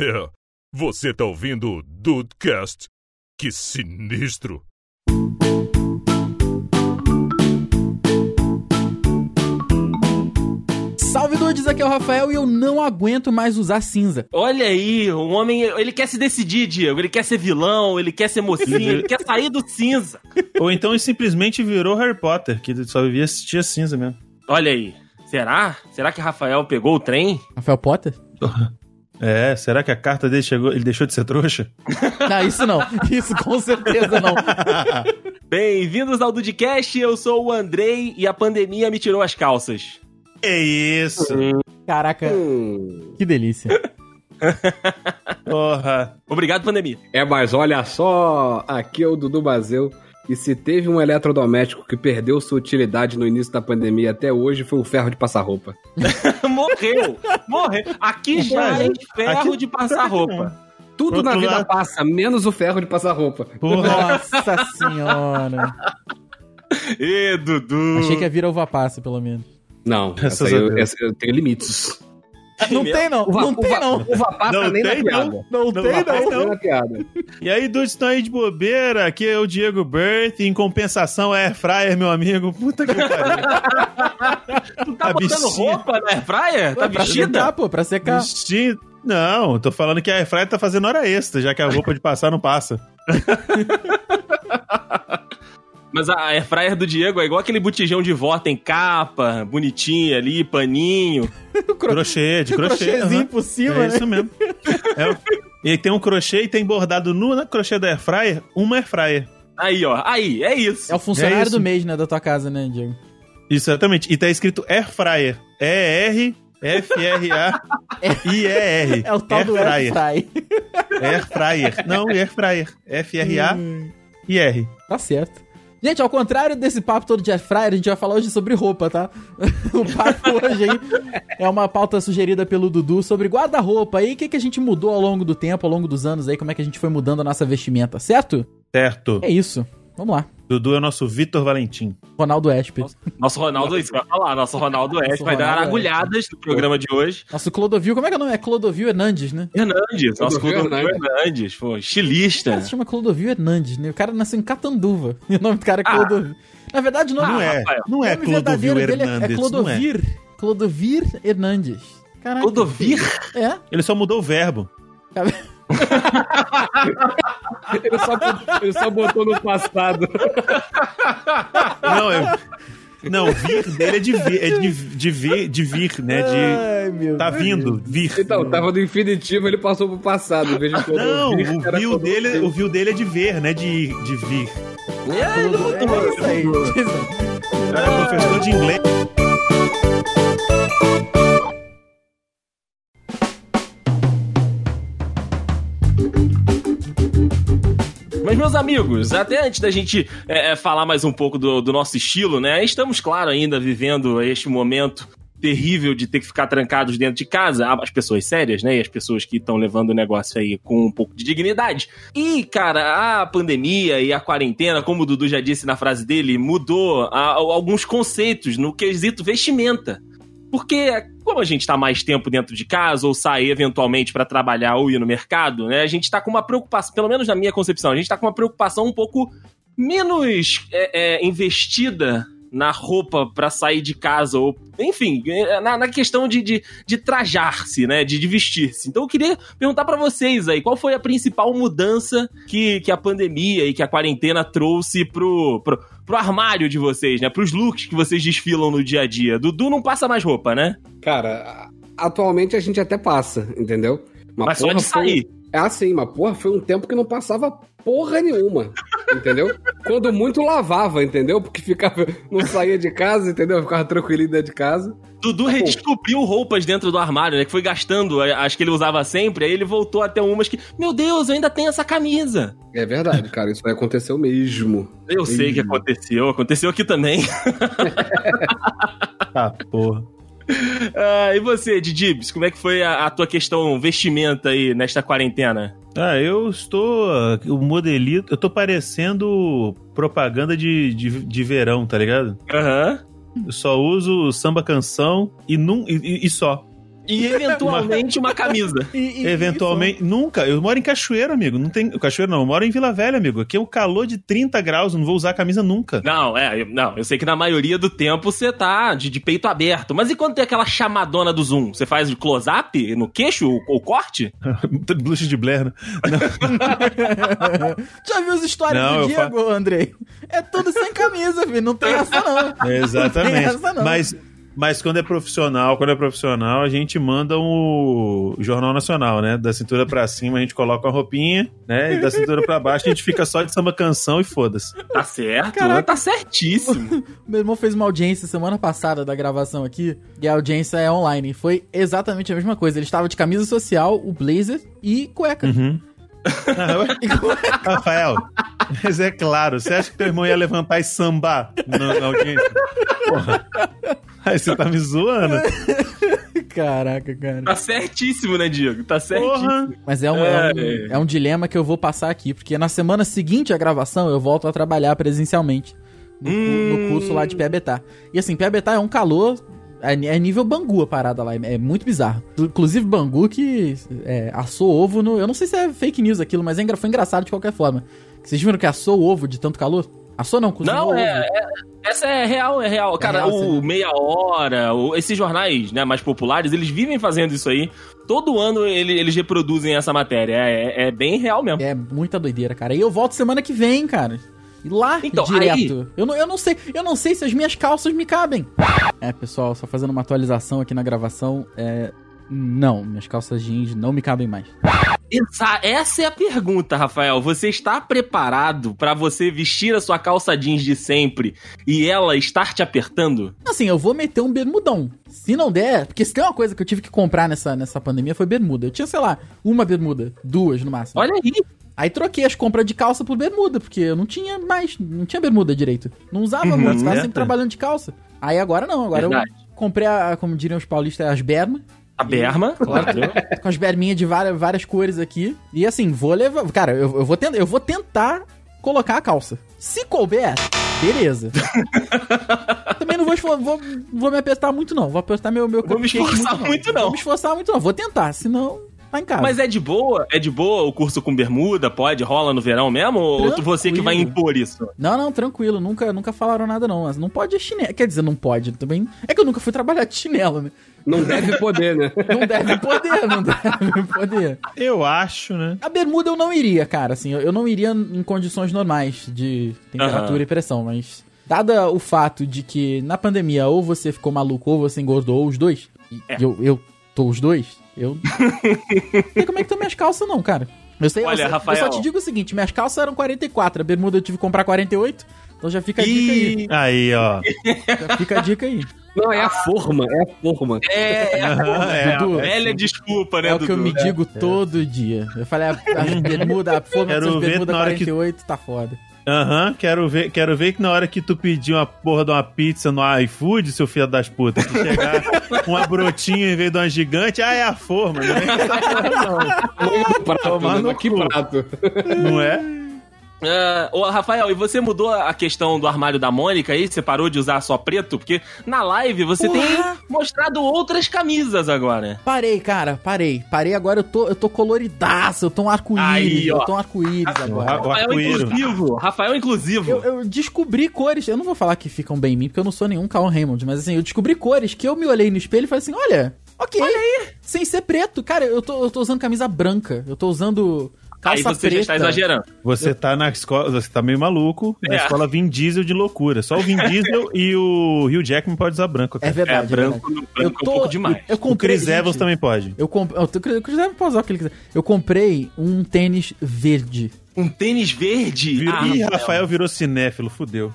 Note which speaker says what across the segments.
Speaker 1: É, você tá ouvindo o Dudecast? Que sinistro!
Speaker 2: Salve dudes, aqui é o Rafael e eu não aguento mais usar cinza.
Speaker 3: Olha aí, o homem, ele quer se decidir, Diego. Ele quer ser vilão, ele quer ser mocinho, ele quer sair do cinza.
Speaker 4: Ou então ele simplesmente virou Harry Potter, que só vivia assistir cinza mesmo.
Speaker 3: Olha aí. Será? Será que Rafael pegou o trem?
Speaker 2: Rafael Potter?
Speaker 4: É, será que a carta dele chegou, ele deixou de ser trouxa?
Speaker 2: Não, isso não. Isso com certeza não.
Speaker 3: Bem-vindos ao Dudcast, eu sou o Andrei e a pandemia me tirou as calças.
Speaker 4: É isso.
Speaker 2: Caraca, que delícia.
Speaker 4: Porra.
Speaker 3: Obrigado, pandemia.
Speaker 5: É, mas olha só, aqui é o Dudu Bazeu. E se teve um eletrodoméstico que perdeu sua utilidade no início da pandemia até hoje, foi o ferro de passar roupa.
Speaker 3: Morreu! Morreu! Aqui já é ferro
Speaker 4: Aqui-
Speaker 3: de passar roupa.
Speaker 5: Tudo na vida
Speaker 4: lado-
Speaker 5: passa, menos o ferro de passar roupa.
Speaker 2: Nossa senhora.
Speaker 3: Ê, Dudu!
Speaker 2: Achei que ia vir uva passa, pelo menos.
Speaker 5: Não, essa, eu, essa eu tenho limites.
Speaker 2: Não tem não,
Speaker 5: Uva,
Speaker 2: não tem não.
Speaker 5: Uva passa
Speaker 4: Não
Speaker 5: nem
Speaker 4: tem,
Speaker 5: na piada.
Speaker 2: Não
Speaker 4: Não
Speaker 2: tem não.
Speaker 5: Nem na piada.
Speaker 4: E aí, dudes estão aí de bobeira. Aqui é o Diego Berth. Em compensação, é Fryer, meu amigo. Puta que pariu.
Speaker 3: Tu tá
Speaker 4: a
Speaker 3: botando
Speaker 4: bichinha.
Speaker 3: roupa na airfryer? Tá
Speaker 2: pra
Speaker 3: vestida?
Speaker 2: secar, pô, pra secar.
Speaker 4: Vestido- Não, tô falando que a Fryer tá fazendo hora extra, já que a roupa de passar não passa.
Speaker 3: Mas a airfryer do Diego é igual aquele botijão de vó, tem capa, bonitinha ali, paninho.
Speaker 4: Crochê, de crochê.
Speaker 2: crochêzinho
Speaker 4: aham.
Speaker 2: por cima,
Speaker 4: É
Speaker 2: né?
Speaker 4: isso mesmo. É, o- e tem um crochê e tem bordado no na crochê da Airfryer uma Airfryer.
Speaker 3: Aí, ó. Aí, é isso.
Speaker 2: É o funcionário
Speaker 4: É
Speaker 2: do mês, né, da tua casa, né, Diego?
Speaker 4: Isso, exatamente. E tá escrito Airfryer. E-R... F-R-A-I-E-R.
Speaker 2: É o tal do air fry.
Speaker 4: Airfryer. Não, Airfryer. F-R-A-I-R.
Speaker 2: Tá certo. Gente, ao contrário desse papo todo de air fryer, a gente vai falar hoje sobre roupa, tá? o papo hoje aí é uma pauta sugerida pelo Dudu sobre guarda-roupa aí, o que, que a gente mudou ao longo do tempo, ao longo dos anos aí, como é que a gente foi mudando a nossa vestimenta, certo?
Speaker 4: Certo.
Speaker 2: É isso. Vamos lá.
Speaker 4: Dudu é o nosso Vitor Valentim.
Speaker 2: Ronaldo Esper.
Speaker 3: Nosso Ronaldo, isso vai falar. Nosso Ronaldo Oeste vai dar agulhadas no programa de hoje.
Speaker 2: Nosso Clodovil, como é que é o nome? É Clodovil Hernandes, né?
Speaker 3: Hernandes, nosso
Speaker 5: Clodovil
Speaker 3: Clodovil Hernandes, pô,
Speaker 2: O cara
Speaker 3: estilista.
Speaker 2: se chama Clodovil Hernandes, né? O cara nasceu em Catanduva. E o nome do cara é
Speaker 3: Ah.
Speaker 2: Clodovil. Na verdade, o nome,
Speaker 4: Não é,
Speaker 3: Rafael.
Speaker 4: não
Speaker 2: o
Speaker 4: é
Speaker 2: nome verdadeiro
Speaker 4: Clodovil
Speaker 2: dele é-
Speaker 4: Hernandes.
Speaker 2: é
Speaker 4: não é.
Speaker 2: Clodovir. Clodovir Hernandes. Caraca.
Speaker 3: Clodovir?
Speaker 2: É?
Speaker 4: Ele só mudou o verbo.
Speaker 5: Ele só, ele só botou no passado.
Speaker 4: Não, é... Não, vir dele é de vir, é de, de vir, de vir, né? De
Speaker 2: Ai, meu
Speaker 4: tá
Speaker 2: Deus.
Speaker 4: vindo, vir.
Speaker 5: Então, tava no infinitivo, ele passou pro passado. Em vez de
Speaker 4: Não, o viu dele, o viu dele é de ver, né? De, de vir.
Speaker 3: É, ele mudou.
Speaker 2: É
Speaker 4: é professor de inglês.
Speaker 3: Meus amigos, até antes da gente é, é, falar mais um pouco do, do nosso estilo, né? Estamos, claro, ainda vivendo este momento terrível de ter que ficar trancados dentro de casa. As pessoas sérias, né? E as pessoas que estão levando o negócio aí com um pouco de dignidade. E, cara, a pandemia e a quarentena, como o Dudu já disse na frase dele, mudou a- alguns conceitos no quesito vestimenta. Porque, como a gente tá mais tempo dentro de casa, ou sai eventualmente para trabalhar ou ir no mercado, né? A gente tá com uma preocupação, pelo menos na minha concepção, a gente tá com uma preocupação um pouco menos é, é, investida na roupa para sair de casa, ou enfim, é, na, na questão de, de, de trajar-se, né? De, de vestir-se. Então eu queria perguntar para vocês aí, qual foi a principal mudança que, que a pandemia e que a quarentena trouxe pro, pro, pro armário de vocês, né? Pros looks que vocês desfilam no dia a dia. Dudu não passa mais roupa, né?
Speaker 5: Cara, atualmente a gente até passa, entendeu?
Speaker 3: Mas só de
Speaker 5: foi-
Speaker 3: sair.
Speaker 5: É assim, mas porra, foi um tempo que não passava porra nenhuma, entendeu? Quando muito lavava, entendeu? Porque ficava, não saía de casa, entendeu? Ficava tranquilinho dentro de casa.
Speaker 3: Dudu redescobriu roupas dentro do armário, né? Que foi gastando as que ele usava sempre, aí ele voltou até umas que, meu Deus, eu ainda tenho essa camisa.
Speaker 5: É verdade, cara, isso aí aconteceu mesmo.
Speaker 3: Eu sei que aconteceu, aconteceu aqui também.
Speaker 4: Ah, porra.
Speaker 3: Ah, e você, Didibs, como é que foi a, a tua questão vestimenta aí nesta quarentena?
Speaker 4: Ah, eu estou. O modelito. Eu tô parecendo propaganda de, de, de verão, tá ligado?
Speaker 3: Aham.
Speaker 4: Eu só uso samba canção e, num, e, e só.
Speaker 3: E eventualmente uma camisa.
Speaker 2: E- e-
Speaker 4: Eventualmente, nunca. Eu moro em Cachoeiro, amigo. Não tem. Cachoeiro não, eu moro em Vila Velha, amigo. Aqui é o calor de 30 graus, eu não vou usar camisa nunca.
Speaker 3: Não, é, eu- não, eu sei que na maioria do tempo você tá de, de peito aberto. Mas e quando tem aquela chamadona do Zoom? Você faz o close-up no queixo, o, o corte?
Speaker 4: Blush de Blair, né?
Speaker 2: Já viu as histórias
Speaker 4: Não,
Speaker 2: do Diego, Andrei? É tudo sem camisa, filho. Não tem essa, não. Não tem
Speaker 4: Exatamente.
Speaker 2: essa, não.
Speaker 4: Mas, mas quando é profissional, quando é profissional, a gente manda o Jornal Nacional, né? Da cintura pra cima a gente coloca uma roupinha, né? E da cintura pra baixo a gente fica só de samba canção e foda-se.
Speaker 3: Tá certo,
Speaker 2: Caraca.
Speaker 3: tá certíssimo.
Speaker 2: Meu irmão fez uma audiência semana passada da gravação aqui, e a audiência é online. Foi exatamente a mesma coisa. Ele estava de camisa social, o blazer e cueca.
Speaker 4: Uhum. Ah. Rafael, mas é claro, você acha que teu irmão ia levantar e sambar na, na audiência? Porra. Aí você tá me zoando.
Speaker 2: Caraca, cara.
Speaker 3: Tá certíssimo, né, Diego? Tá certíssimo.
Speaker 4: Porra.
Speaker 2: Mas é um, é, um, é um dilema que eu vou passar aqui, porque na semana seguinte à gravação eu volto a trabalhar presencialmente no, cu- no
Speaker 3: Hum.
Speaker 2: curso lá de Piabetá. E assim, Piabetá é um calor, é, é nível Bangu a parada lá, é muito bizarro. Inclusive Bangu que é, assou ovo no... Eu não sei se é fake news aquilo, mas é foi engraçado de qualquer forma. Vocês viram que assou o ovo de tanto calor? Assou não, cozinhou
Speaker 3: Não,
Speaker 2: ovo.
Speaker 3: é, é- Essa é real, é real. Cara,
Speaker 2: real,
Speaker 3: o. Meia Hora, o- esses jornais né, mais populares, eles vivem fazendo isso aí. Todo ano ele- eles reproduzem essa matéria. É, é- é bem real mesmo.
Speaker 2: É muita doideira, cara. E eu volto semana que vem, cara. Lá,
Speaker 3: Então,
Speaker 2: direto. Eu, não, eu não sei, eu não sei se as minhas calças me cabem. É, pessoal, só fazendo uma atualização aqui na gravação. É. Não, minhas calças jeans não me cabem mais.
Speaker 3: Essa, essa é a pergunta, Rafael. Você está preparado pra você vestir a sua calça jeans de sempre e ela estar te apertando?
Speaker 2: Assim, eu vou meter um bermudão. Se não der, porque se tem uma coisa que eu tive que comprar nessa, nessa pandemia foi bermuda. Eu tinha, sei lá, uma bermuda, duas no máximo.
Speaker 3: Olha aí.
Speaker 2: Aí troquei as compras de calça por bermuda, porque eu não tinha mais, não tinha bermuda direito. Não usava
Speaker 3: Uhum,
Speaker 2: muito,
Speaker 4: é,
Speaker 2: sempre trabalhando de calça. Aí agora não, agora
Speaker 3: Verdade.
Speaker 2: eu comprei, a, como diriam os paulistas, as bermas.
Speaker 3: A berma, claro.
Speaker 2: com as berminhas de várias, várias cores aqui. E assim, vou levar. Cara, eu, eu, vou, tentar, eu vou tentar colocar a calça. Se couber, beleza. Também não vou, vou, vou me apertar muito, não. Vou apertar meu, meu
Speaker 3: Vou me esforçar muito, não.
Speaker 2: Vou me esforçar muito, não. Vou tentar, senão tá em casa.
Speaker 3: Mas é de boa? É de boa o curso com bermuda? Pode? Rola no verão mesmo? Ou tu- você que vai
Speaker 2: Tranquilo.
Speaker 3: impor isso?
Speaker 2: Não, não, tranquilo. Nunca, nunca falaram nada, não. Mas não pode é chinelo. Quer dizer, não pode também. É que eu nunca fui trabalhar de chinelo, né?
Speaker 5: Não deve poder, né?
Speaker 2: Não deve poder, não deve poder.
Speaker 4: Eu acho, né?
Speaker 2: A bermuda eu não iria, cara, assim, eu não iria em condições normais de temperatura e pressão, mas dada o fato de que na pandemia ou você ficou maluco ou você engordou, ou os dois, e
Speaker 3: É.
Speaker 2: eu, eu tô os dois, eu não sei como é que estão minhas calças não, cara. Eu sei, eu,
Speaker 3: Olha,
Speaker 2: eu
Speaker 3: Rafael.
Speaker 2: só te digo o seguinte, minhas calças eram 44, a bermuda eu tive que comprar 48, então já fica a dica aí,
Speaker 4: Aí, ó.
Speaker 2: já fica a dica aí.
Speaker 5: Não, é a forma, é a forma.
Speaker 3: É,
Speaker 4: Aham, é,
Speaker 2: Dudu,
Speaker 4: é,
Speaker 3: velha desculpa, né,
Speaker 2: É o que eu
Speaker 3: Dudu?
Speaker 2: me digo todo dia. Eu falei, a, a bermuda, a forma
Speaker 4: Quero
Speaker 2: dessas
Speaker 4: ver
Speaker 2: bermuda
Speaker 4: na hora que-
Speaker 2: 48 tá foda.
Speaker 4: Aham, quero ver, quero ver que na hora que tu pedir uma porra de uma pizza no iFood, seu filho das putas, que chegar uma brotinha em vez de uma gigante, ah, é a forma, não é?
Speaker 5: Prato,
Speaker 4: Tomar
Speaker 5: né?
Speaker 4: no
Speaker 5: Mas que prato.
Speaker 4: Não é?
Speaker 3: É, ô, Rafael, e você mudou a questão do armário da Mônica aí? Você parou de usar só preto? Porque na live você
Speaker 2: Porra!
Speaker 3: tem mostrado outras camisas agora.
Speaker 2: Parei, cara, parei. Parei agora, eu tô, eu tô coloridaço, eu tô um arco-íris,
Speaker 3: Aí, ó.
Speaker 2: eu tô um arco-íris agora.
Speaker 4: O
Speaker 3: Rafael
Speaker 4: arco-íris.
Speaker 3: inclusivo. Rafael inclusivo.
Speaker 2: Eu, eu descobri cores, eu não vou falar que ficam bem em mim, porque eu não sou nenhum Carl Raymond, mas assim, eu descobri cores que eu me olhei no espelho e falei assim, olha, ok, sem ser preto. Cara, eu tô, eu tô usando camisa branca, eu tô usando
Speaker 3: aí
Speaker 2: calça
Speaker 3: você
Speaker 2: preta.
Speaker 3: já está exagerando.
Speaker 4: Você tá na escola, você tá meio maluco, na
Speaker 3: É.
Speaker 4: escola Vin Diesel de loucura. Só o Vin Diesel e o Hugh Jackman pode usar branco.
Speaker 2: É
Speaker 4: Cara.
Speaker 2: verdade,
Speaker 3: É, branco,
Speaker 2: verdade.
Speaker 3: branco é um pouco demais.
Speaker 2: Eu
Speaker 4: o
Speaker 2: comprei,
Speaker 4: Chris Evans também pode.
Speaker 2: Eu comprei. O Chris Evans pode usar o que ele quiser. Eu comprei um tênis verde.
Speaker 3: Um tênis verde.
Speaker 4: Virou-
Speaker 3: Ah,
Speaker 4: Ih, Rafael virou cinéfilo, fudeu.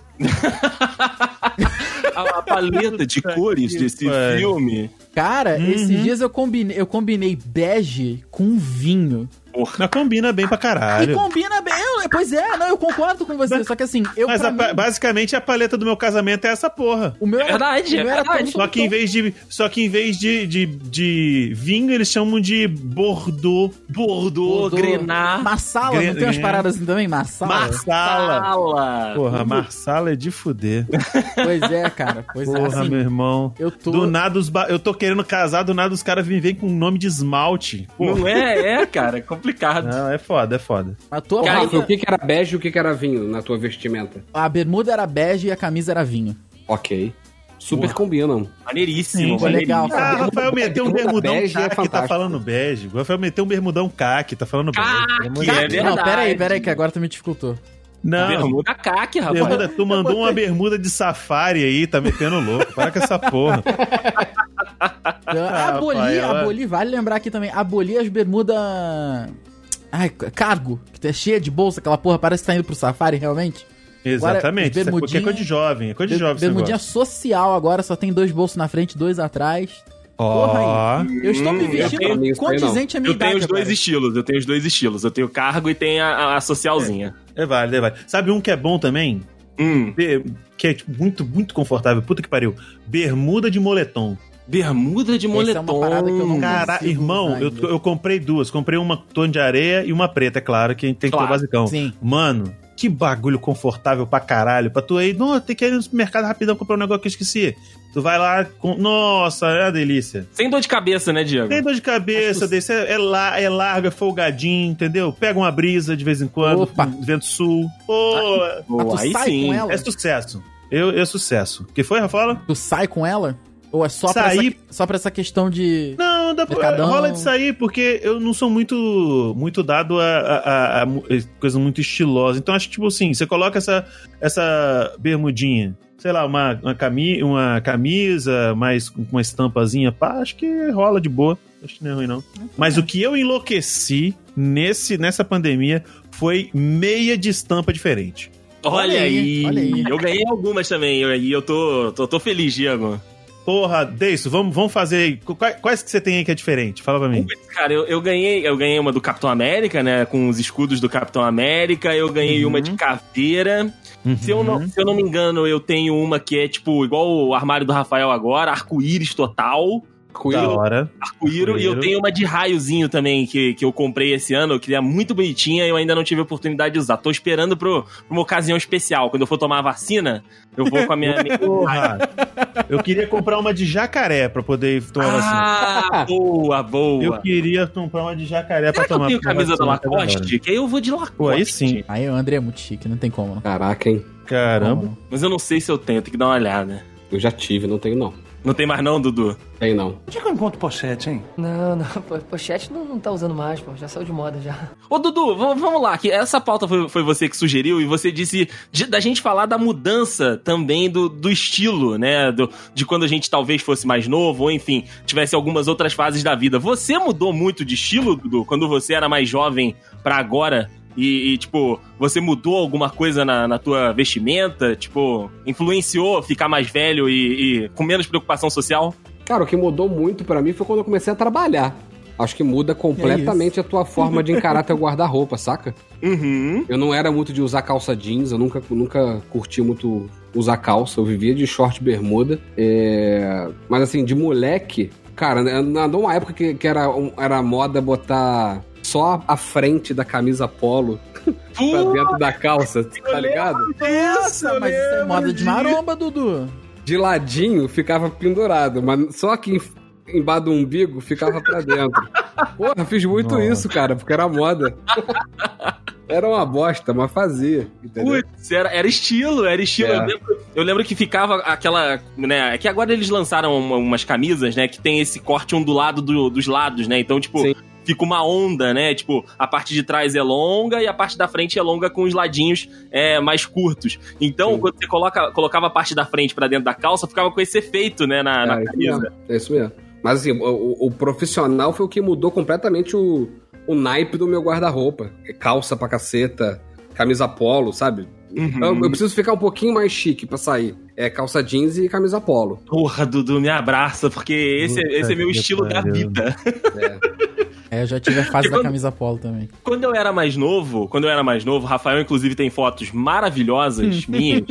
Speaker 3: a, a paleta de cores desse filme.
Speaker 2: Cara,
Speaker 4: Uhum.
Speaker 2: esses dias eu combinei, eu combinei bege com vinho.
Speaker 3: Porra.
Speaker 4: Mas combina bem pra
Speaker 2: E
Speaker 4: caralho.
Speaker 2: combina bem. Eu, é, pois é, não, eu concordo com você. Só que assim, eu.
Speaker 4: Mas a
Speaker 2: mim,
Speaker 4: basicamente a paleta do meu casamento é essa porra.
Speaker 2: o meu
Speaker 3: É verdade,
Speaker 2: o meu
Speaker 3: é
Speaker 2: era
Speaker 3: verdade.
Speaker 4: Só que em vez de, só que em vez de, de, de vinho, eles chamam de Bordeaux.
Speaker 3: Bordeaux, Grenar,
Speaker 2: Marsala,
Speaker 4: Gre-
Speaker 2: não tem umas paradas assim também? Marsala?
Speaker 4: Marsala.
Speaker 3: Sala.
Speaker 4: Porra, Marsala é de fuder.
Speaker 2: Pois é, cara. Pois é,
Speaker 4: Porra,
Speaker 2: assim,
Speaker 4: meu irmão.
Speaker 2: eu tô...
Speaker 4: Do nada, os ba- eu tô querendo casar, do nada os caras vêm vêm com nome de esmalte. Porra.
Speaker 3: Não é? É, cara, é complicado.
Speaker 4: Não, é foda, é foda.
Speaker 2: A tua
Speaker 3: Cara,
Speaker 2: roupa-
Speaker 5: o que, que era bege e o que, que era vinho na tua vestimenta?
Speaker 2: A bermuda era bege e a camisa era vinho.
Speaker 5: Ok. Super
Speaker 3: Porra.
Speaker 5: combinam.
Speaker 3: Maneiríssimo,
Speaker 2: Foi legal.
Speaker 4: Ah, Rafael meteu um bermudão
Speaker 5: é
Speaker 4: caque, tá
Speaker 5: fantástico.
Speaker 4: falando bege. O Rafael meteu um bermudão caque, tá falando bege.
Speaker 3: É
Speaker 2: não, pera aí, pera aí, que agora tu me dificultou.
Speaker 4: Não,
Speaker 3: Bermuda caque, rapaz.
Speaker 4: bermuda, tu mandou uma bermuda de safari aí, tá metendo louco. Para com essa porra. Ah,
Speaker 2: aboli,
Speaker 4: Rafael, é.
Speaker 2: aboli, vale lembrar aqui também, aboli as bermudas... Ai, cargo, que é cheia de bolsa, aquela porra, parece que tá indo pro safari, realmente.
Speaker 4: Exatamente. Isso é
Speaker 2: bermudinha-
Speaker 4: porque é coisa de jovem, é coisa de jovem
Speaker 2: Bermudinha social agora, só tem dois bolsos na frente, dois atrás.
Speaker 4: Ó,
Speaker 2: Porra Eu estou me
Speaker 3: Hum,
Speaker 2: vestindo
Speaker 5: eu tenho aí,
Speaker 2: condizente à minha
Speaker 3: Eu tenho
Speaker 2: idade
Speaker 3: os dois
Speaker 2: agora.
Speaker 3: estilos, eu tenho os dois estilos. Eu tenho o cargo e tenho a, a- socialzinha.
Speaker 4: é válido, é válido. Sabe um que é bom também?
Speaker 3: Hum,
Speaker 4: Que é tipo, muito, muito confortável. Puta que pariu. Bermuda de moletom.
Speaker 3: Bermuda de
Speaker 2: Essa é uma
Speaker 3: moletom.
Speaker 2: parada que eu não
Speaker 4: Cara, irmão, eu, eu comprei duas. Comprei uma tom de areia e uma preta, é claro, que tem que ter o
Speaker 3: Claro,
Speaker 4: basicão.
Speaker 2: Sim.
Speaker 4: Mano, que bagulho confortável pra caralho. Pra tu aí, não, tem que ir no supermercado rapidão comprar um negócio que eu esqueci. Tu vai lá, com... nossa, é uma delícia.
Speaker 3: Sem dor de cabeça, né, Diego?
Speaker 4: Tem dor de cabeça, desse, é, é, la- é largo, é folgadinho, entendeu? Pega uma brisa de vez em quando,
Speaker 2: Opa.
Speaker 4: vento sul. Pô,
Speaker 3: Pô,
Speaker 2: tu
Speaker 3: aí
Speaker 2: sai
Speaker 3: sim.
Speaker 2: com ela?
Speaker 4: é sucesso. Eu, é sucesso. que foi, Rafaela?
Speaker 2: Tu sai com ela? Ou é só, pra
Speaker 4: Sair-
Speaker 2: essa, só pra essa questão de...
Speaker 4: Não, dá pra, rola de sair, porque eu não sou muito muito dado a, a, a- a mu- coisa muito estilosa. Então acho que, tipo assim, você coloca essa, essa bermudinha, sei lá, uma, uma, cami uma camisa, mais com uma estampazinha, pá, acho que rola de boa. Acho que não é ruim, não. Mas o que eu enlouqueci nesse, nessa pandemia foi meia de estampa diferente.
Speaker 3: Olha,
Speaker 2: Olha aí,
Speaker 3: aí.
Speaker 2: olha aí.
Speaker 3: Eu ganhei algumas também. E eu, e eu tô, tô, tô feliz, Diego.
Speaker 4: Porra, Deiso, vamos, vamos fazer. Quais, quais que você tem aí que é diferente? Fala pra mim.
Speaker 3: Cara, eu, eu ganhei eu ganhei uma do Capitão América, né? Com os escudos do Capitão América. Eu ganhei
Speaker 4: Uhum.
Speaker 3: uma de caveira. Se, eu
Speaker 4: Uhum.
Speaker 3: não, se eu não me engano, eu tenho uma que é tipo igual o armário do Rafael agora, arco-íris total.
Speaker 4: Hora.
Speaker 3: Arco-íro. E eu
Speaker 4: Arco-íro.
Speaker 3: tenho uma de raiozinho também, que, que eu comprei esse ano, que é muito bonitinha e eu ainda não tive a oportunidade de usar. Tô esperando pro, pra uma ocasião especial. Quando eu for tomar a vacina, eu vou com a minha.
Speaker 4: Porra! Eu queria comprar uma de jacaré pra poder tomar vacina.
Speaker 3: ah, boa, boa.
Speaker 4: Eu queria comprar uma de jacaré pra
Speaker 3: Será que eu
Speaker 4: tomar
Speaker 3: tenho camisa da
Speaker 4: vacina hora.
Speaker 3: Lacoste? Que aí eu vou de Lacoste.
Speaker 4: Pô, aí sim.
Speaker 2: Aí o André é muito chique, não tem como, não.
Speaker 5: Caraca, hein?
Speaker 4: Caramba.
Speaker 3: Mas eu não sei se eu tenho, tem que dar uma olhada.
Speaker 5: Eu já tive, não tenho não.
Speaker 3: Não tem mais não, Dudu?
Speaker 5: Tem não.
Speaker 6: Onde é que eu encontro pochete, hein?
Speaker 7: Não, não, po- pochete não, não tá usando mais, pô. Já saiu de moda já.
Speaker 3: Ô, Dudu, vamos, lá, que essa pauta foi, foi você que sugeriu e você disse de- da gente falar da mudança também do, do estilo, né? Do- de quando a gente talvez fosse mais novo, ou enfim, tivesse algumas outras fases da vida. Você mudou muito de estilo, Dudu, quando você era mais jovem pra agora? E, e, tipo, você mudou alguma coisa na, na tua vestimenta? Tipo, influenciou ficar mais velho e, e com menos preocupação social?
Speaker 5: Cara, o que mudou muito pra mim foi quando eu comecei a trabalhar. Acho que muda completamente a tua forma de encarar teu guarda-roupa, saca?
Speaker 3: Uhum.
Speaker 5: Eu não era muito de usar calça jeans, eu nunca, nunca curti muito usar calça, eu vivia de short e bermuda. É, Mas assim, de moleque, cara, andou uma época que, que era, um- era moda botar só a frente da camisa polo pra dentro da calça, tá ligado?
Speaker 2: Nossa, mas isso é moda de maromba, Dudu.
Speaker 5: De ladinho ficava pendurado, mas só que em- embaixo do umbigo ficava pra dentro. Porra, fiz muito
Speaker 4: Nossa.
Speaker 5: isso, cara, porque era moda. Era uma bosta, mas fazia?
Speaker 3: Putz, era, era estilo, era estilo.
Speaker 5: É.
Speaker 3: Eu, lembro, eu lembro que ficava aquela, né, é que agora eles lançaram uma- umas camisas, né, que tem esse corte ondulado do- dos lados, né, então, tipo,
Speaker 5: Sim.
Speaker 3: Fica uma onda, né, tipo, a parte de trás é longa e a parte da frente é longa com os ladinhos é, mais curtos. Então,
Speaker 5: Sim.
Speaker 3: quando você coloca, colocava a parte da frente pra dentro da calça, ficava com esse efeito, né, na, na
Speaker 5: É, isso
Speaker 3: camisa.
Speaker 5: é isso mesmo. Mas assim, o, o- profissional foi o que mudou completamente o, o naipe do meu guarda-roupa. Calça pra caceta, camisa polo, sabe?
Speaker 3: Uhum.
Speaker 5: Eu, eu preciso ficar um pouquinho mais chique pra sair. É calça jeans e camisa polo.
Speaker 3: Porra, Dudu, me abraça, porque esse,
Speaker 4: Puta
Speaker 3: esse é meu estilo da vida.
Speaker 5: É.
Speaker 2: É, eu já tive a fase
Speaker 3: E
Speaker 2: da
Speaker 3: quando-
Speaker 2: camisa polo também.
Speaker 3: Quando eu era mais novo, quando eu era mais novo, Rafael, inclusive, tem fotos maravilhosas minhas.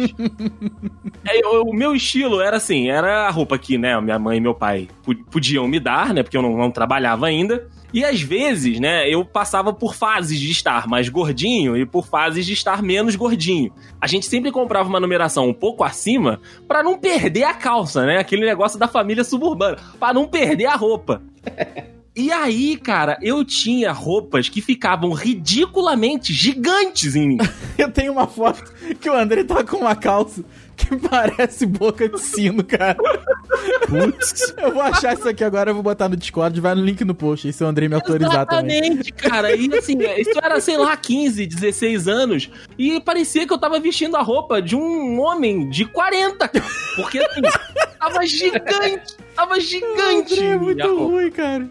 Speaker 3: É, eu- o meu estilo era assim, era a roupa que, né, minha mãe e meu pai podiam me dar, né, porque eu não, não trabalhava ainda. E às vezes, né, eu passava por fases de estar mais gordinho e por fases de estar menos gordinho. A gente sempre comprava uma numeração um pouco acima pra não perder a calça, né? Aquele negócio da família suburbana, Pra não perder a roupa. E aí, cara, eu tinha roupas que ficavam ridiculamente gigantes em mim.
Speaker 2: Eu tenho uma foto que o André tá com uma calça que parece boca de sino, cara.
Speaker 4: Putz.
Speaker 2: Eu vou achar isso aqui agora, eu vou botar no Discord, vai no link no post, aí se o André me autorizar também.
Speaker 3: Exatamente, cara. E assim, isso era, sei lá, 15, 16 anos. E parecia que eu tava vestindo a roupa de um homem de 40. cara. Porque assim, tava gigante. Tava gigante.
Speaker 2: André é muito ruim, cara.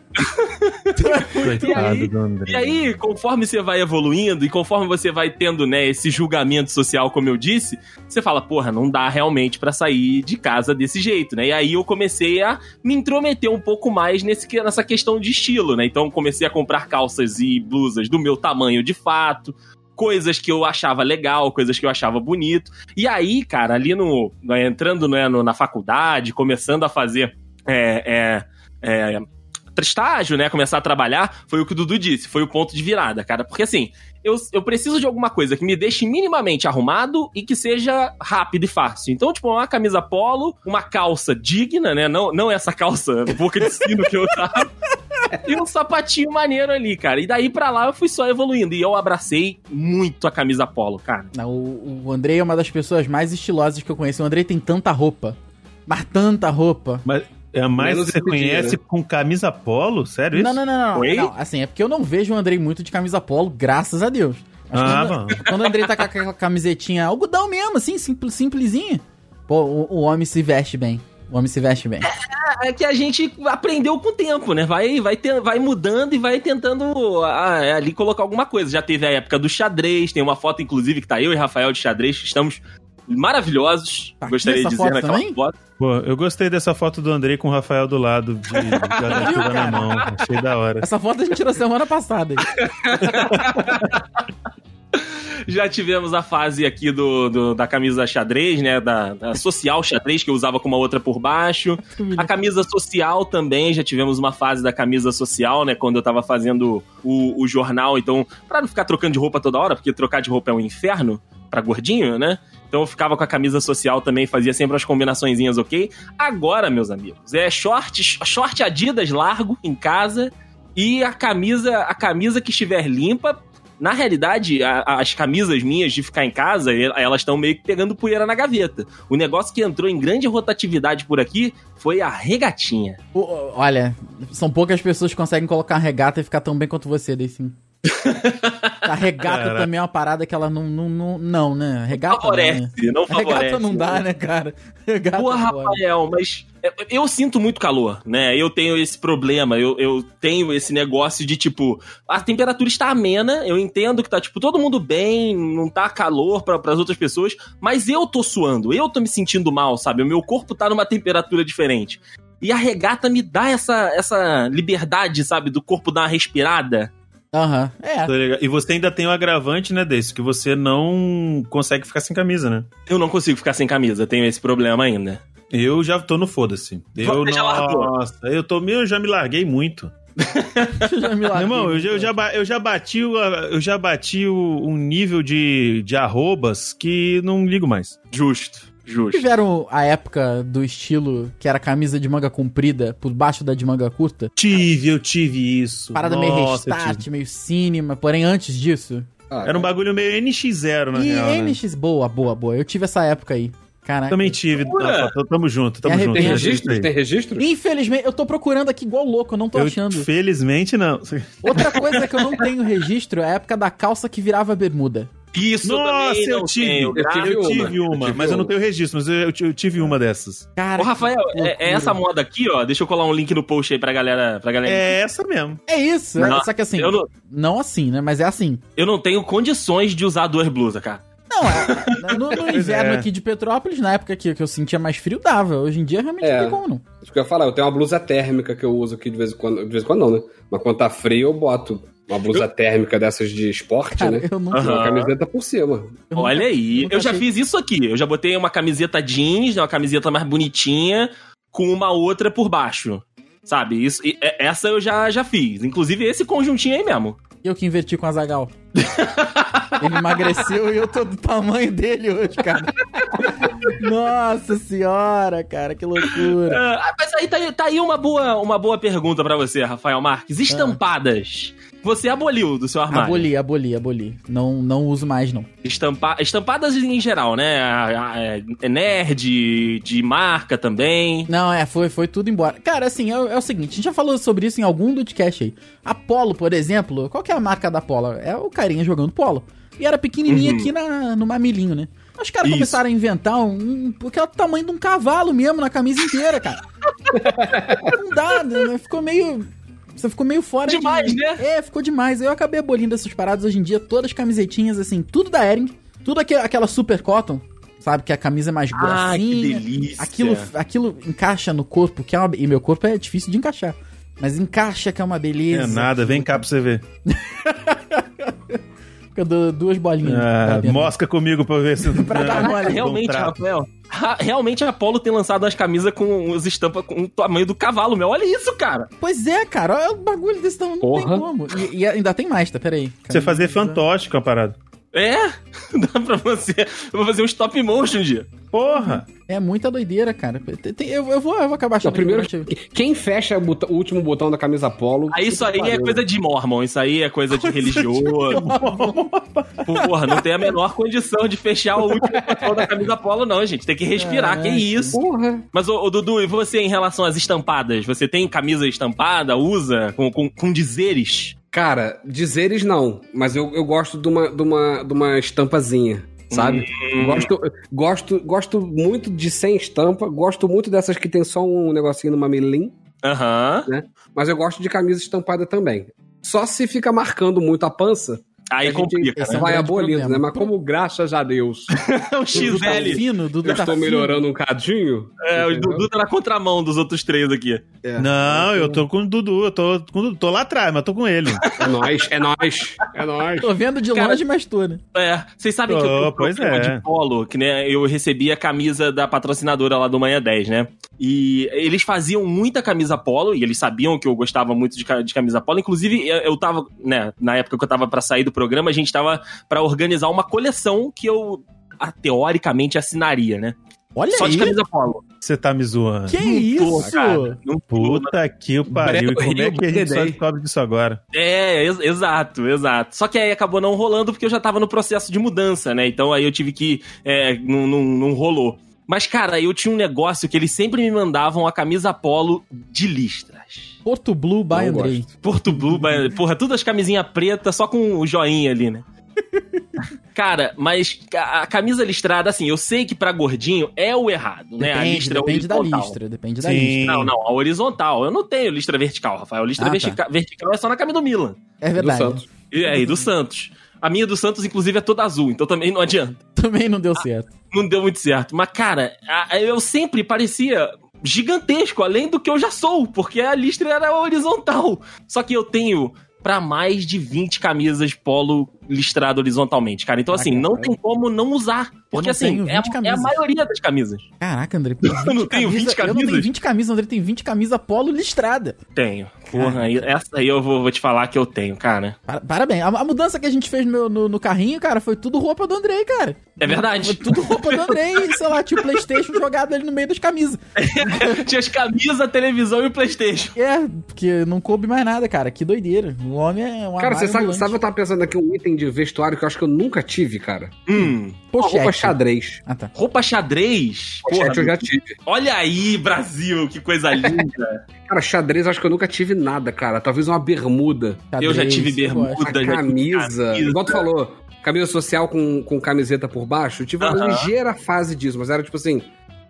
Speaker 4: Coitado do André.
Speaker 3: E aí, conforme você vai evoluindo e conforme você vai tendo, né, esse julgamento social, como eu disse, você fala, porra, não dá realmente pra sair de casa desse jeito, né? E aí eu comecei a me intrometer um pouco mais nesse, nessa questão de estilo, né? Então comecei a comprar calças e blusas do meu tamanho de fato. Coisas que eu achava legal, coisas que eu achava bonito. E aí, cara, ali no. né, entrando né, no- na faculdade, começando a fazer. É, é, é, estágio, né? Começar a trabalhar, foi o que o Dudu disse, foi o ponto de virada, cara. Porque assim, eu, eu preciso de alguma coisa que me deixe minimamente arrumado e que seja rápido e fácil. Então, tipo, uma camisa polo, uma calça digna, né? Não, não essa calça boca de sino que eu tava. E um sapatinho maneiro ali, cara. E daí pra lá eu fui só evoluindo. E eu abracei muito a camisa polo, cara.
Speaker 2: O, o Andrei é uma das pessoas mais estilosas que eu conheço. O Andrei tem tanta roupa, mas tanta roupa.
Speaker 4: Mas é a mais
Speaker 5: Menos
Speaker 4: que você conhece
Speaker 5: né?
Speaker 4: com camisa polo? Sério isso?
Speaker 2: Não, não, não, não, não. Assim, é porque eu não vejo o Andrei muito de camisa polo, graças a Deus. Mas
Speaker 4: Ah,
Speaker 2: quando,
Speaker 4: mano.
Speaker 2: quando o Andrei tá com aquela camisetinha algodão mesmo, assim, simples, simplesinha. Pô, o, o homem se veste bem. O homem se veste bem.
Speaker 3: É que a gente aprendeu com o tempo, né? Vai, vai, ter, vai mudando e vai tentando ah, ali colocar alguma coisa. Já teve a época do xadrez, tem uma foto, inclusive, que tá eu e Rafael de xadrez, que estamos maravilhosos.
Speaker 2: Tá
Speaker 3: Gostaria de dizer
Speaker 2: foto
Speaker 3: naquela
Speaker 2: também?
Speaker 3: foto.
Speaker 4: Pô, eu gostei dessa foto do Andrei com o Rafael do lado, de, de guarda-chuva na mão. Achei da hora.
Speaker 2: Essa foto a gente tirou semana passada.
Speaker 3: Já tivemos a fase aqui do, do- da camisa xadrez, né? Da, da social xadrez, que eu usava com uma outra por baixo. A camisa social também, já tivemos uma fase da camisa social, né? Quando eu tava fazendo o, o jornal. Então, pra não ficar trocando de roupa toda hora, porque trocar de roupa é um inferno pra gordinho, né? Então eu ficava com a camisa social também, fazia sempre umas combinaçõezinhas, ok? Agora, meus amigos, é short, short Adidas largo em casa e a camisa, a camisa que estiver limpa. Na realidade, a- as camisas minhas de ficar em casa, elas estão meio que pegando poeira na gaveta. O negócio que entrou em grande rotatividade por aqui foi a regatinha.
Speaker 2: Olha, são poucas pessoas que conseguem colocar regata e ficar tão bem quanto você, sim. A regata
Speaker 4: Cara.
Speaker 2: também é uma parada que ela não. Não, não, não né? Regata. não, né?
Speaker 3: favorece, não favorece.
Speaker 2: Regata não dá, né, cara? Regata
Speaker 3: Pô,
Speaker 2: é.
Speaker 3: Rafael, mas eu- eu sinto muito calor, né? Eu tenho esse problema, eu, eu tenho esse negócio de, tipo, a temperatura está amena, eu entendo que tá, tipo, todo mundo bem, não tá calor para as outras pessoas, mas eu tô suando, eu tô me sentindo mal, sabe? O meu corpo tá numa temperatura diferente. E a regata me dá essa, essa liberdade, sabe? Do corpo dar uma respirada.
Speaker 2: Aham. É.
Speaker 4: Tá? E você ainda tem o agravante, né, desse, que você não consegue ficar sem camisa, né?
Speaker 3: Eu não consigo ficar sem camisa, tenho esse problema ainda.
Speaker 4: Eu já tô no foda-se. Eu,
Speaker 3: Você já largou?
Speaker 4: nossa, eu tô meio, eu já me larguei muito.
Speaker 2: já me larguei.
Speaker 4: irmão, eu já, eu já, ba- eu já bati, o, eu já bati o, um nível de, de arrobas que não ligo mais.
Speaker 3: Justo, justo.
Speaker 2: Tiveram a época do estilo que era camisa de manga comprida por baixo da de manga curta?
Speaker 4: Tive, eu tive isso.
Speaker 2: Parada meio
Speaker 4: Nossa, eu
Speaker 2: restart, meio cinema, porém antes disso.
Speaker 5: Ah,
Speaker 4: Era um bagulho meio NX0, na
Speaker 2: e
Speaker 4: real, né?
Speaker 2: NX, boa, boa, boa. Eu tive essa época aí. Caraca.
Speaker 4: Também tive. Rafa, tamo junto, tamo junto.
Speaker 5: Tem registros?
Speaker 4: aí.
Speaker 5: Tem registros?
Speaker 2: Infelizmente, eu tô procurando aqui igual louco, eu não tô
Speaker 4: Eu,
Speaker 2: achando.
Speaker 4: felizmente, não.
Speaker 2: Outra coisa que eu não tenho registro é a época da calça que virava bermuda.
Speaker 3: Isso
Speaker 4: Nossa, eu
Speaker 3: não
Speaker 4: tive.
Speaker 3: tenho,
Speaker 4: Eu
Speaker 5: tive
Speaker 4: tive,
Speaker 5: uma.
Speaker 4: tive uma,
Speaker 5: Eu tive
Speaker 4: mas eu não tenho registro, mas eu, eu ti- eu tive uma dessas.
Speaker 2: Cara,
Speaker 3: Ô, Rafael, é, é essa moda aqui, ó. Deixa eu colar um link no post aí pra galera. Pra galera.
Speaker 4: É essa mesmo.
Speaker 2: É isso, é-
Speaker 3: Não,
Speaker 2: só que assim,
Speaker 3: eu
Speaker 2: não...
Speaker 3: não-
Speaker 2: assim, né? Mas é assim.
Speaker 3: Eu não tenho condições de usar duas blusas, cara.
Speaker 2: Não, Não, é, no, no inverno
Speaker 4: é.
Speaker 2: aqui de Petrópolis, na época que, que eu sentia mais frio, dava. Hoje em dia realmente
Speaker 5: É.
Speaker 2: não tem como, não.
Speaker 5: Isso que eu ia falar, eu tenho uma blusa térmica que eu uso aqui de vez em quando. De vez em quando não, né? Mas quando tá frio, eu boto uma blusa térmica dessas de esporte,
Speaker 2: Cara,
Speaker 5: né?
Speaker 2: eu nunca.
Speaker 5: E uma camiseta por cima.
Speaker 2: eu
Speaker 3: Olha
Speaker 2: nunca-
Speaker 3: aí,
Speaker 2: nunca
Speaker 3: eu já
Speaker 2: achei-
Speaker 3: fiz isso aqui. Eu já botei uma camiseta jeans, né, uma camiseta mais bonitinha, com uma outra por baixo. Sabe? Isso, e- é- essa eu já, já fiz. Inclusive esse conjuntinho aí mesmo.
Speaker 2: Eu que inverti com a Zagal. Ele emagreceu e eu tô do tamanho dele hoje, cara. Nossa senhora, cara, que loucura.
Speaker 3: Ah, mas aí tá, aí- tá aí uma boa, uma boa pergunta pra você, Rafael Marques. Estampadas. Você aboliu do seu armário.
Speaker 2: Aboli, aboli, aboli. Não, não uso mais, não.
Speaker 3: Estampa... Estampadas em geral, né? A- É nerd, de marca também.
Speaker 2: Não, é, foi, foi tudo embora. Cara, assim, é, o- é o seguinte, a gente já falou sobre isso em algum podcast aí. A Polo, por exemplo, qual que é a marca da Polo? É o carinha jogando Polo. E era pequenininha
Speaker 3: Uhum.
Speaker 2: aqui na, no mamilinho, né? Os caras começaram a inventar um... Porque é o tamanho de um cavalo mesmo na camisa inteira, cara. Não dá, né? ficou meio... Você ficou meio fora
Speaker 3: Demais,
Speaker 2: de...
Speaker 3: né?
Speaker 2: É, ficou demais. Eu acabei abolindo essas paradas hoje em dia, todas as camisetinhas, assim, tudo da Ering. Tudo aque- aquela super cotton, sabe? Que a camisa é mais
Speaker 3: Ah, que delícia.
Speaker 2: Aquilo, aquilo encaixa no corpo, que é uma... E meu corpo é difícil de encaixar. Mas encaixa que é uma
Speaker 4: É
Speaker 2: beleza.
Speaker 4: nada, vem cá pra você ver.
Speaker 2: Fica du- duas bolinhas.
Speaker 4: Ah, mosca comigo pra ver se
Speaker 2: Pra dar mole.
Speaker 3: Realmente. Rafael. Realmente a Apollo tem lançado umas camisas com as estampas com o tamanho do cavalo, meu. Olha isso, cara.
Speaker 2: Pois é, cara. Olha o bagulho desse tamanho. Não tem
Speaker 5: Porra.
Speaker 2: como. E, e ainda tem mais, tá? Peraí.
Speaker 4: Você fazer fantóstico a parada.
Speaker 3: É, dá pra você. Eu vou fazer um stop motion um dia.
Speaker 4: Porra!
Speaker 2: É muita doideira, cara. Tem- tem- eu, eu vou, eu vou acabar
Speaker 5: Não,
Speaker 2: achando.
Speaker 5: primeiro,
Speaker 2: que
Speaker 5: quem fecha o, botão- o último botão da camisa polo.
Speaker 3: Aí isso aí é coisa de mormon, isso aí é coisa de religioso. Porra, não tem a menor condição de fechar o último botão da camisa polo, não, gente. Tem que respirar, que
Speaker 2: Caraca.
Speaker 3: isso.
Speaker 5: Porra.
Speaker 3: Mas, ô, ô, Dudu, e você em relação às estampadas? Você tem camisa estampada, usa, com, com, com dizeres?
Speaker 5: Cara, dizeres não, mas eu, eu gosto de uma, de, uma, de uma estampazinha, sabe?
Speaker 3: Hum.
Speaker 5: Gosto, gosto, gosto muito de sem estampa, gosto muito dessas que tem só um negocinho no mamilim,
Speaker 3: Aham.
Speaker 5: mas eu gosto de camisa estampada também. Só se fica marcando muito a pança,
Speaker 3: Aí
Speaker 5: a gente
Speaker 3: complica,
Speaker 2: é
Speaker 3: né?
Speaker 5: vai abolindo, né? Mas como graças a Deus
Speaker 3: o
Speaker 2: Dudu tá
Speaker 3: XL.
Speaker 2: fino, Dudu
Speaker 5: eu
Speaker 2: tá
Speaker 5: estou
Speaker 2: fino.
Speaker 5: melhorando um cadinho.
Speaker 3: É, o? Dudu tá na contramão dos outros três aqui.
Speaker 5: É.
Speaker 4: Não, eu tô com o Dudu, eu tô, com o Dudu, tô lá atrás, mas tô com ele.
Speaker 5: É nóis, é nóis, é nóis.
Speaker 2: Tô vendo de
Speaker 3: Cara-
Speaker 2: longe, mas tô, né?
Speaker 3: É, vocês sabem que eu tenho um
Speaker 4: pois
Speaker 3: problema
Speaker 4: é.
Speaker 3: de polo, que né, eu recebi a camisa da patrocinadora lá do Manhã 10, né? E eles faziam muita camisa polo, e eles sabiam que eu gostava muito de, de camisa polo. Inclusive, eu, eu tava, né, na época que eu tava pra sair do programa, a gente tava pra organizar uma coleção que eu, ah, teoricamente, assinaria, né?
Speaker 2: Olha
Speaker 3: Só
Speaker 2: aí.
Speaker 3: de camisa polo.
Speaker 4: Você tá me zoando.
Speaker 2: Que
Speaker 3: Não
Speaker 2: isso?
Speaker 3: cara. Não
Speaker 4: Puta que o pariu. Como é que a gente só descobre disso agora?
Speaker 3: É, ex- exato, exato. Só que aí acabou não rolando porque eu já tava no processo de mudança, né? Então aí eu tive que. É, não, não, não rolou. Mas, cara, eu tinha um negócio que eles sempre me mandavam a camisa polo de listras.
Speaker 2: Porto Blue by Andrei.
Speaker 3: Porto Blue, ba- porra, tudo as camisinhas pretas, só com o joinha ali, né? Cara, mas a a camisa listrada, assim, eu sei que pra gordinho é o errado, né? a
Speaker 2: Depende,
Speaker 3: listra é
Speaker 2: depende da listra. Depende da
Speaker 4: Sim.
Speaker 2: listra.
Speaker 3: Não, não, a horizontal. Eu não tenho listra vertical, Rafael. Listra
Speaker 2: Ah, tá.
Speaker 3: vertica- vertical é só na camisa do Milan.
Speaker 2: É
Speaker 5: Do
Speaker 2: verdade.
Speaker 5: Santos.
Speaker 3: E aí, do Santos. A minha do Santos, inclusive, é toda azul, então também não adianta.
Speaker 2: Também não deu certo.
Speaker 3: Não deu muito certo. Mas, cara, eu sempre parecia gigantesco, além do que eu já sou, porque a listra era horizontal. Só que eu tenho pra mais de 20 camisas polo listrado horizontalmente, cara. Então, assim, não tem como não usar. Porque,
Speaker 2: não
Speaker 3: assim, é,
Speaker 2: 20
Speaker 3: é a
Speaker 2: camisas.
Speaker 3: maioria das camisas.
Speaker 2: Caraca, André. 20
Speaker 3: Eu não tenho 20
Speaker 2: Eu não tenho
Speaker 3: camisas?
Speaker 2: 20 camisas, o André tem 20 camisas polo listrada.
Speaker 3: Tenho. Porra, aí- essa aí eu vou, vou te falar que eu tenho, cara.
Speaker 2: Para- Parabéns. A, a mudança que a gente fez no, meu- no, no carrinho, cara, foi tudo roupa do Andrei, cara.
Speaker 3: É verdade.
Speaker 2: Foi tudo roupa do Andrei, sei lá, tinha o Playstation jogado ali no meio das camisas.
Speaker 3: Tinha as camisas, a televisão e o Playstation.
Speaker 2: É, porque não coube mais nada, cara. Que doideira. O homem é um
Speaker 5: Cara, você sabe, sabe, eu tava pensando aqui um item de vestuário que eu acho que eu nunca tive, cara?
Speaker 3: Hum.
Speaker 5: Uma roupa
Speaker 2: Pochete.
Speaker 5: xadrez.
Speaker 2: Ah, tá.
Speaker 3: Roupa xadrez.
Speaker 5: Pochete
Speaker 3: Porra,
Speaker 5: eu já tive.
Speaker 3: Olha aí, Brasil, que coisa linda.
Speaker 5: Cara, xadrez eu acho que eu nunca tive nada, cara. Talvez uma bermuda.
Speaker 3: eu já
Speaker 2: Xadrez,
Speaker 3: tive bermuda,
Speaker 5: A
Speaker 3: já tive
Speaker 5: camisa.
Speaker 3: camisa.
Speaker 5: Igual tu falou, camisa social com, com camiseta por baixo. Eu tive uma
Speaker 3: Aham.
Speaker 5: ligeira fase disso, mas era tipo assim,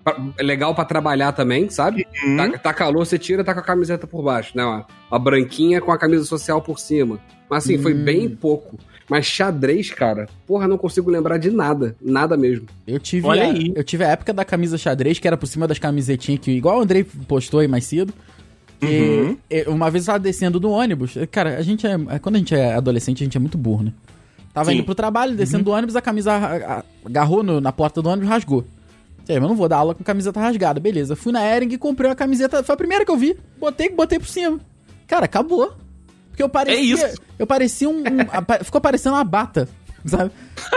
Speaker 5: pra- é legal pra trabalhar também, sabe?
Speaker 3: Hum?
Speaker 5: Tá, tá calor, você tira, tá com a camiseta por baixo, né? Uma, uma branquinha com a camisa social por cima. Mas assim, foi
Speaker 2: Hum.
Speaker 5: bem pouco. Mas xadrez, cara, porra, não consigo lembrar de nada. Nada mesmo.
Speaker 2: Eu tive,
Speaker 3: Olha
Speaker 2: a,
Speaker 3: aí.
Speaker 2: eu tive a época da camisa xadrez, que era por cima das camisetinhas que, igual o Andrei postou aí mais cedo.
Speaker 3: Uhum.
Speaker 2: eh, uma vez eu tava descendo do ônibus. Cara, a gente é. Quando a gente é adolescente, a gente é muito burro, né? Tava
Speaker 3: Sim.
Speaker 2: indo pro trabalho, descendo do ônibus, a camisa agarrou no- na porta do ônibus e rasgou. Sei, mas eu não vou dar aula com camiseta rasgada, beleza. Fui na Ering e comprei uma camiseta. Foi a primeira que eu vi. Botei, botei por cima. Cara, acabou. Porque eu parecia.
Speaker 3: É isso.
Speaker 2: Eu parecia um. um- ficou parecendo uma bata, sabe?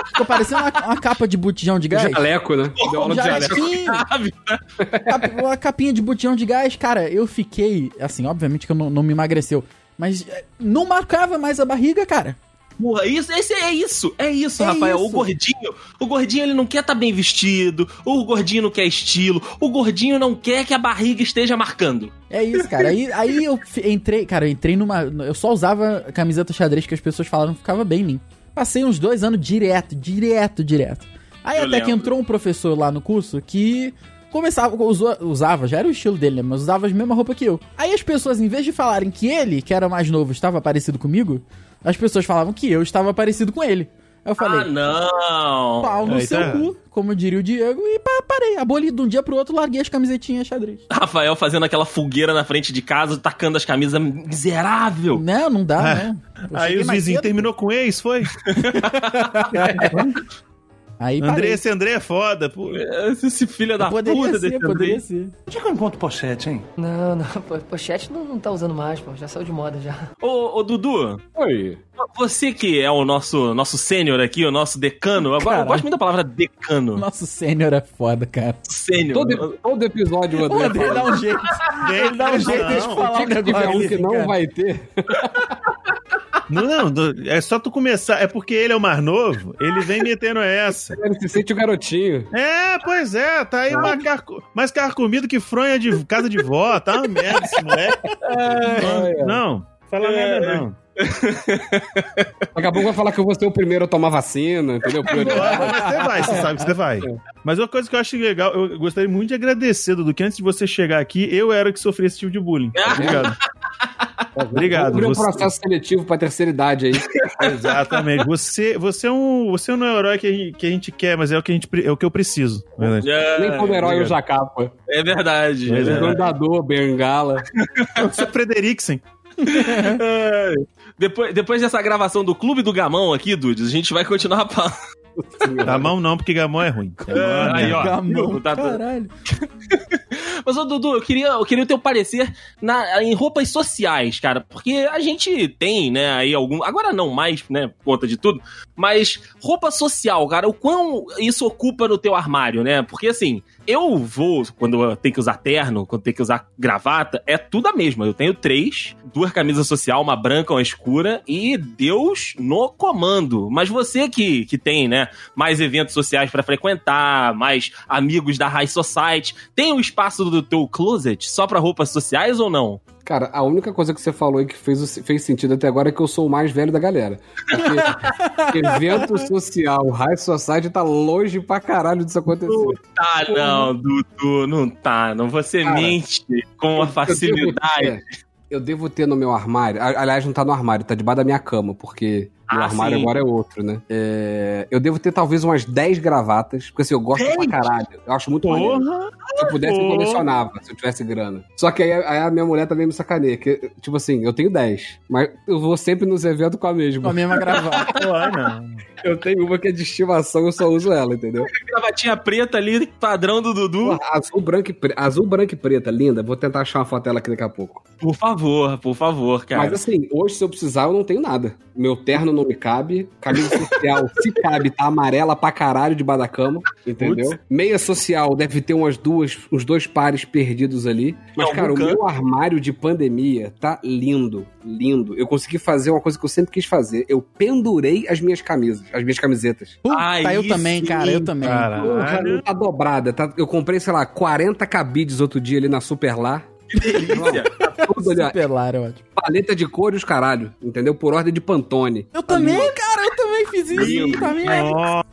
Speaker 2: Ficou parecendo uma, uma capa de botijão de gás.
Speaker 5: Jaleco, né? Deu aula de jaleco.
Speaker 2: Cap- Uma capinha de botijão de gás, cara, eu fiquei. Assim, obviamente que eu não, não me emagreceu. Mas eh, não marcava mais a barriga, cara.
Speaker 3: Porra, isso, esse é isso, é isso,
Speaker 2: É
Speaker 3: Rafael.
Speaker 2: isso.
Speaker 3: O gordinho, o gordinho ele não quer estar bem vestido, o gordinho não quer estilo, o gordinho não quer que a barriga esteja marcando.
Speaker 2: É isso, cara. Aí, aí eu entrei, cara, eu entrei numa. Eu só usava camiseta xadrez que as pessoas falavam que ficava bem em mim. Passei uns dois anos direto, direto, direto. Aí
Speaker 3: Eu
Speaker 2: até que
Speaker 3: lembro.
Speaker 2: entrou um professor lá no curso que começava, usou- usava, já era o estilo dele, né? Mas usava as mesmas roupas que eu. Aí as pessoas, em vez de falarem que ele, que era mais novo, estava parecido comigo, as pessoas falavam que eu estava parecido com ele. Aí eu falei,
Speaker 3: Ah, não.
Speaker 2: pau no
Speaker 4: Aí
Speaker 2: seu
Speaker 4: tá.
Speaker 2: cu, como diria o Diego, e pá, parei. Aboli de um dia pro outro, larguei as camisetinhas xadrez.
Speaker 3: Rafael fazendo aquela fogueira na frente de casa, tacando as camisas miserável.
Speaker 2: Não, não dá, não. Eu
Speaker 4: Aí
Speaker 2: cheguei
Speaker 4: os vizinhos terminou com ex, foi?
Speaker 2: Aí
Speaker 4: André,
Speaker 2: parei.
Speaker 4: esse André é foda. Pô.
Speaker 3: Esse, esse filho da
Speaker 2: Poderia
Speaker 3: puta
Speaker 2: ser,
Speaker 3: desse
Speaker 2: poderia
Speaker 3: Andrei.
Speaker 2: ser.
Speaker 6: Onde é que eu encontro pochete, hein?
Speaker 7: Não, não, po- pochete não, não tá usando mais, pô. Já saiu de moda já.
Speaker 3: Ô, ô, Dudu,
Speaker 5: Oi.
Speaker 3: você que é o nosso, nosso sênior aqui, o nosso decano. Agora, eu gosto muito da palavra decano.
Speaker 2: Nosso sênior é foda, cara.
Speaker 3: Sênior.
Speaker 5: Todo, todo episódio o
Speaker 2: O
Speaker 5: André
Speaker 2: André
Speaker 5: fala.
Speaker 2: dá um jeito. Ele dá um jeito de falar um
Speaker 5: Se tiver
Speaker 2: negócio
Speaker 5: um que não
Speaker 2: cara.
Speaker 5: vai ter.
Speaker 4: Não, não, é só tu começar. É porque ele é o mais novo, ele vem metendo essa.
Speaker 5: Ele se sente o garotinho.
Speaker 4: É, pois é, tá aí mais, carco, mais carcomido que fronha de casa de vó, tá uma merda esse moleque. Não, não, fala nada não.
Speaker 5: Daqui a pouco vai falar que eu vou ser o primeiro a tomar vacina, entendeu? Prioridade.
Speaker 4: Você vai, você sabe que você vai. Mas uma coisa que eu acho legal, eu gostaria muito de agradecer, Dudu, que antes de você chegar aqui, eu era o que sofria esse tipo de bullying. Obrigado. Obrigado.
Speaker 5: Vamos abrir um
Speaker 4: Você-
Speaker 5: processo seletivo pra terceira idade aí.
Speaker 4: Exatamente. Você, você, é um, você não é o herói que a gente, que a gente quer, mas é o que, a gente, é o que eu preciso. verdade.
Speaker 3: É,
Speaker 5: Nem como herói
Speaker 4: obrigado.
Speaker 5: usa capa.
Speaker 3: É verdade. É
Speaker 4: é.
Speaker 3: verdade.
Speaker 5: Andador, bengala.
Speaker 4: Eu sou Frederiksen.
Speaker 3: É. Depois, depois dessa gravação do Clube do Gamão aqui, Dudes, a gente vai continuar falando.
Speaker 4: Gamão não, porque Gamão é ruim. Gamão é
Speaker 3: Aí, ó.
Speaker 2: Gamão,
Speaker 3: Tá-
Speaker 2: caralho.
Speaker 3: Mas, ô, Dudu, eu queria, eu queria o teu parecer na, em roupas sociais, cara. Porque a gente tem, né, aí algum. Agora não mais, né, por conta de tudo. Mas roupa social, cara, o quão isso ocupa no teu armário, né? Porque assim, eu vou, quando tenho que usar terno, quando tenho que usar gravata, é tudo a mesma. Eu tenho três, duas camisas social, uma branca, uma escura, e Deus no comando. Mas você que, que tem, né, mais eventos sociais pra frequentar, mais amigos da High Society, tem um espaço do teu closet só pra roupas sociais ou não?
Speaker 5: Cara, a única coisa que você falou aí que fez, fez sentido até agora é que eu sou o mais velho da galera. Porque evento social, high society tá longe pra caralho disso acontecer.
Speaker 3: Tá, não, Dudu, não tá. Não você
Speaker 5: Cara,
Speaker 3: mente com uma
Speaker 5: Eu
Speaker 3: facilidade.
Speaker 5: devo, ter, eu devo ter no meu armário. Aliás, não tá no armário, tá debaixo da minha cama, porque meu
Speaker 3: Ah,
Speaker 5: armário
Speaker 3: sim.
Speaker 5: agora é outro, né? É, eu devo ter talvez umas 10 gravatas, porque assim, eu gosto pra
Speaker 3: 10?
Speaker 5: caralho. Eu acho muito maneiro. Se eu pudesse, eu colecionava, se eu tivesse grana. Só que aí, aí a minha mulher também me sacaneia. Que, tipo assim, eu tenho 10, mas eu vou sempre nos eventos com a
Speaker 2: Com a
Speaker 5: mesma.
Speaker 2: mesma gravata.
Speaker 4: Não.
Speaker 5: Eu tenho uma que é de estimação, eu só uso ela, entendeu?
Speaker 3: Gravatinha preta ali, padrão do Dudu.
Speaker 5: Porra, azul, branco e pre... azul, branco e preta, linda. Vou tentar achar uma foto dela aqui daqui a pouco.
Speaker 3: Por favor, por favor, cara.
Speaker 5: Mas assim, hoje, se eu precisar, eu não tenho nada. Meu terno não me cabe. Camisa social, se cabe, tá amarela pra caralho debaixo da cama. Entendeu? Meia social deve ter umas duas, uns dois pares perdidos ali. Mas,
Speaker 3: algum
Speaker 5: cara, o meu armário de pandemia tá lindo. Lindo. Eu consegui fazer uma coisa que eu sempre quis fazer. Eu pendurei as minhas camisas, as minhas camisetas.
Speaker 2: Puta,
Speaker 3: Aí
Speaker 2: eu também,
Speaker 3: sim,
Speaker 2: cara, eu também.
Speaker 5: Porra,
Speaker 4: Caralho.
Speaker 5: não tá dobrada. Tá? Eu comprei, sei lá, 40 cabides outro dia ali na Superlar.
Speaker 3: Que delícia.
Speaker 5: Tudo ali, ó.
Speaker 2: Superlar, é ótimo.
Speaker 5: Paleta de cor e os caralho. Entendeu? Por ordem de Pantone.
Speaker 2: Eu também, cara, eu também fiz isso. Pra mim,
Speaker 4: Nossa,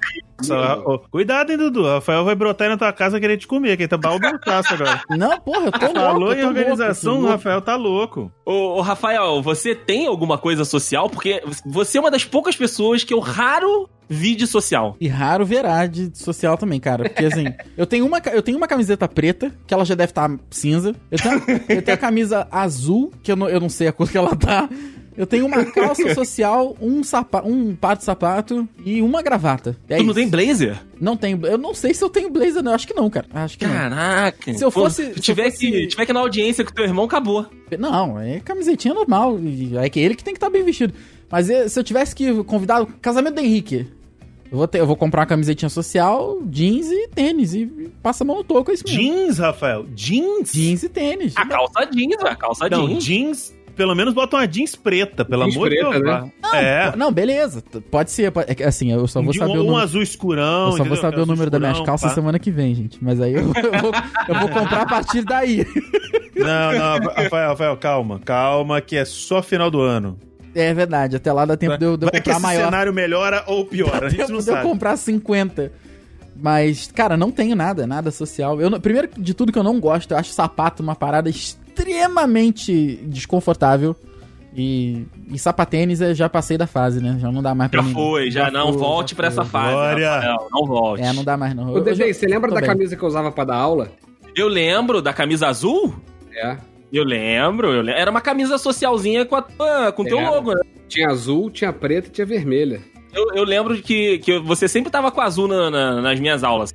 Speaker 4: Nossa, ó, ó, cuidado, hein, Dudu. O Rafael vai brotar aí na tua casa querer te comer, que ele tá baldaço agora.
Speaker 2: Não, porra, eu tô louco.
Speaker 4: Falou em organização,
Speaker 2: louco,
Speaker 4: o Rafael tá louco.
Speaker 3: Ô, ô, Rafael, você tem alguma coisa social? Porque você é uma das poucas pessoas que eu raro vi de social.
Speaker 2: E raro verá de social também, cara. Porque assim, eu tenho uma, eu tenho uma camiseta preta, que ela já deve estar cinza. Eu tenho, eu tenho a camisa azul, que eu não, eu não sei a cor que ela tá. Eu tenho uma calça social, um, sapa, um par de sapato e uma gravata. É
Speaker 3: tu não
Speaker 2: isso.
Speaker 3: tem blazer?
Speaker 2: Não tenho. Eu não sei se eu tenho blazer, não. Acho que não, cara. Acho que não.
Speaker 3: Caraca.
Speaker 2: Se eu
Speaker 3: Pô,
Speaker 2: fosse-
Speaker 3: Se
Speaker 2: se eu
Speaker 3: tiver,
Speaker 2: fosse-
Speaker 3: que, tiver que ir na audiência com teu irmão, acabou.
Speaker 2: Não, é camisetinha normal. É que ele que tem que estar bem vestido. Mas eh, se eu tivesse que convidar o casamento do Henrique, eu vou, ter, eu vou comprar uma camisetinha social, jeans e tênis. E passa a mão no toco, é isso mesmo.
Speaker 4: Jeans, Rafael. Jeans?
Speaker 2: Jeans e tênis.
Speaker 3: A calça jeans, a calça
Speaker 4: Não,
Speaker 3: jeans.
Speaker 4: jeans, pelo menos bota uma jeans preta, pelo
Speaker 5: Jeans
Speaker 4: amor de
Speaker 5: preta,
Speaker 4: Deus.
Speaker 5: né?
Speaker 4: É.
Speaker 2: Não, beleza. t- Pode ser. pode- é assim, eu só vou
Speaker 4: De
Speaker 2: saber
Speaker 4: um,
Speaker 2: o
Speaker 4: um azul escurão.
Speaker 2: Eu só vou
Speaker 4: entendeu?
Speaker 2: saber o número das minhas
Speaker 4: escurão,
Speaker 2: calças
Speaker 4: pá.
Speaker 2: semana que vem, gente. Mas aí eu, eu vou, eu vou comprar a partir daí.
Speaker 4: Não, não, Rafael, Rafael, calma, calma, que é só final do ano.
Speaker 2: É verdade, até lá dá tempo de eu, de eu
Speaker 4: que
Speaker 2: comprar
Speaker 4: esse
Speaker 2: maior.
Speaker 4: cenário melhora ou piora, a gente
Speaker 2: tempo
Speaker 4: não
Speaker 2: de eu
Speaker 4: sabe.
Speaker 2: comprar 50. Mas, cara, não tenho nada, nada social. Eu, não- primeiro de tudo que eu não gosto, eu acho sapato uma parada extremamente desconfortável. E, e sapatênis eu já passei da fase, né? Já não dá mais pra
Speaker 3: Já
Speaker 2: mim.
Speaker 3: foi, já, não
Speaker 2: foi,
Speaker 3: volte
Speaker 2: já
Speaker 3: pra essa
Speaker 2: foi.
Speaker 3: fase.
Speaker 4: Glória.
Speaker 3: Rafael, não volte.
Speaker 2: É, não dá mais não.
Speaker 5: Ô,
Speaker 2: já-
Speaker 5: você lembra da
Speaker 2: bem.
Speaker 5: camisa que eu usava pra dar aula?
Speaker 3: Eu lembro da camisa azul?
Speaker 5: É.
Speaker 3: Eu lembro, eu lembro. Era uma camisa socialzinha com, a, tua- com teu
Speaker 5: Era.
Speaker 3: logo, né?
Speaker 5: Tinha azul, tinha preta e tinha vermelha.
Speaker 3: Eu, eu lembro que, que você sempre tava com azul na- na- nas minhas aulas.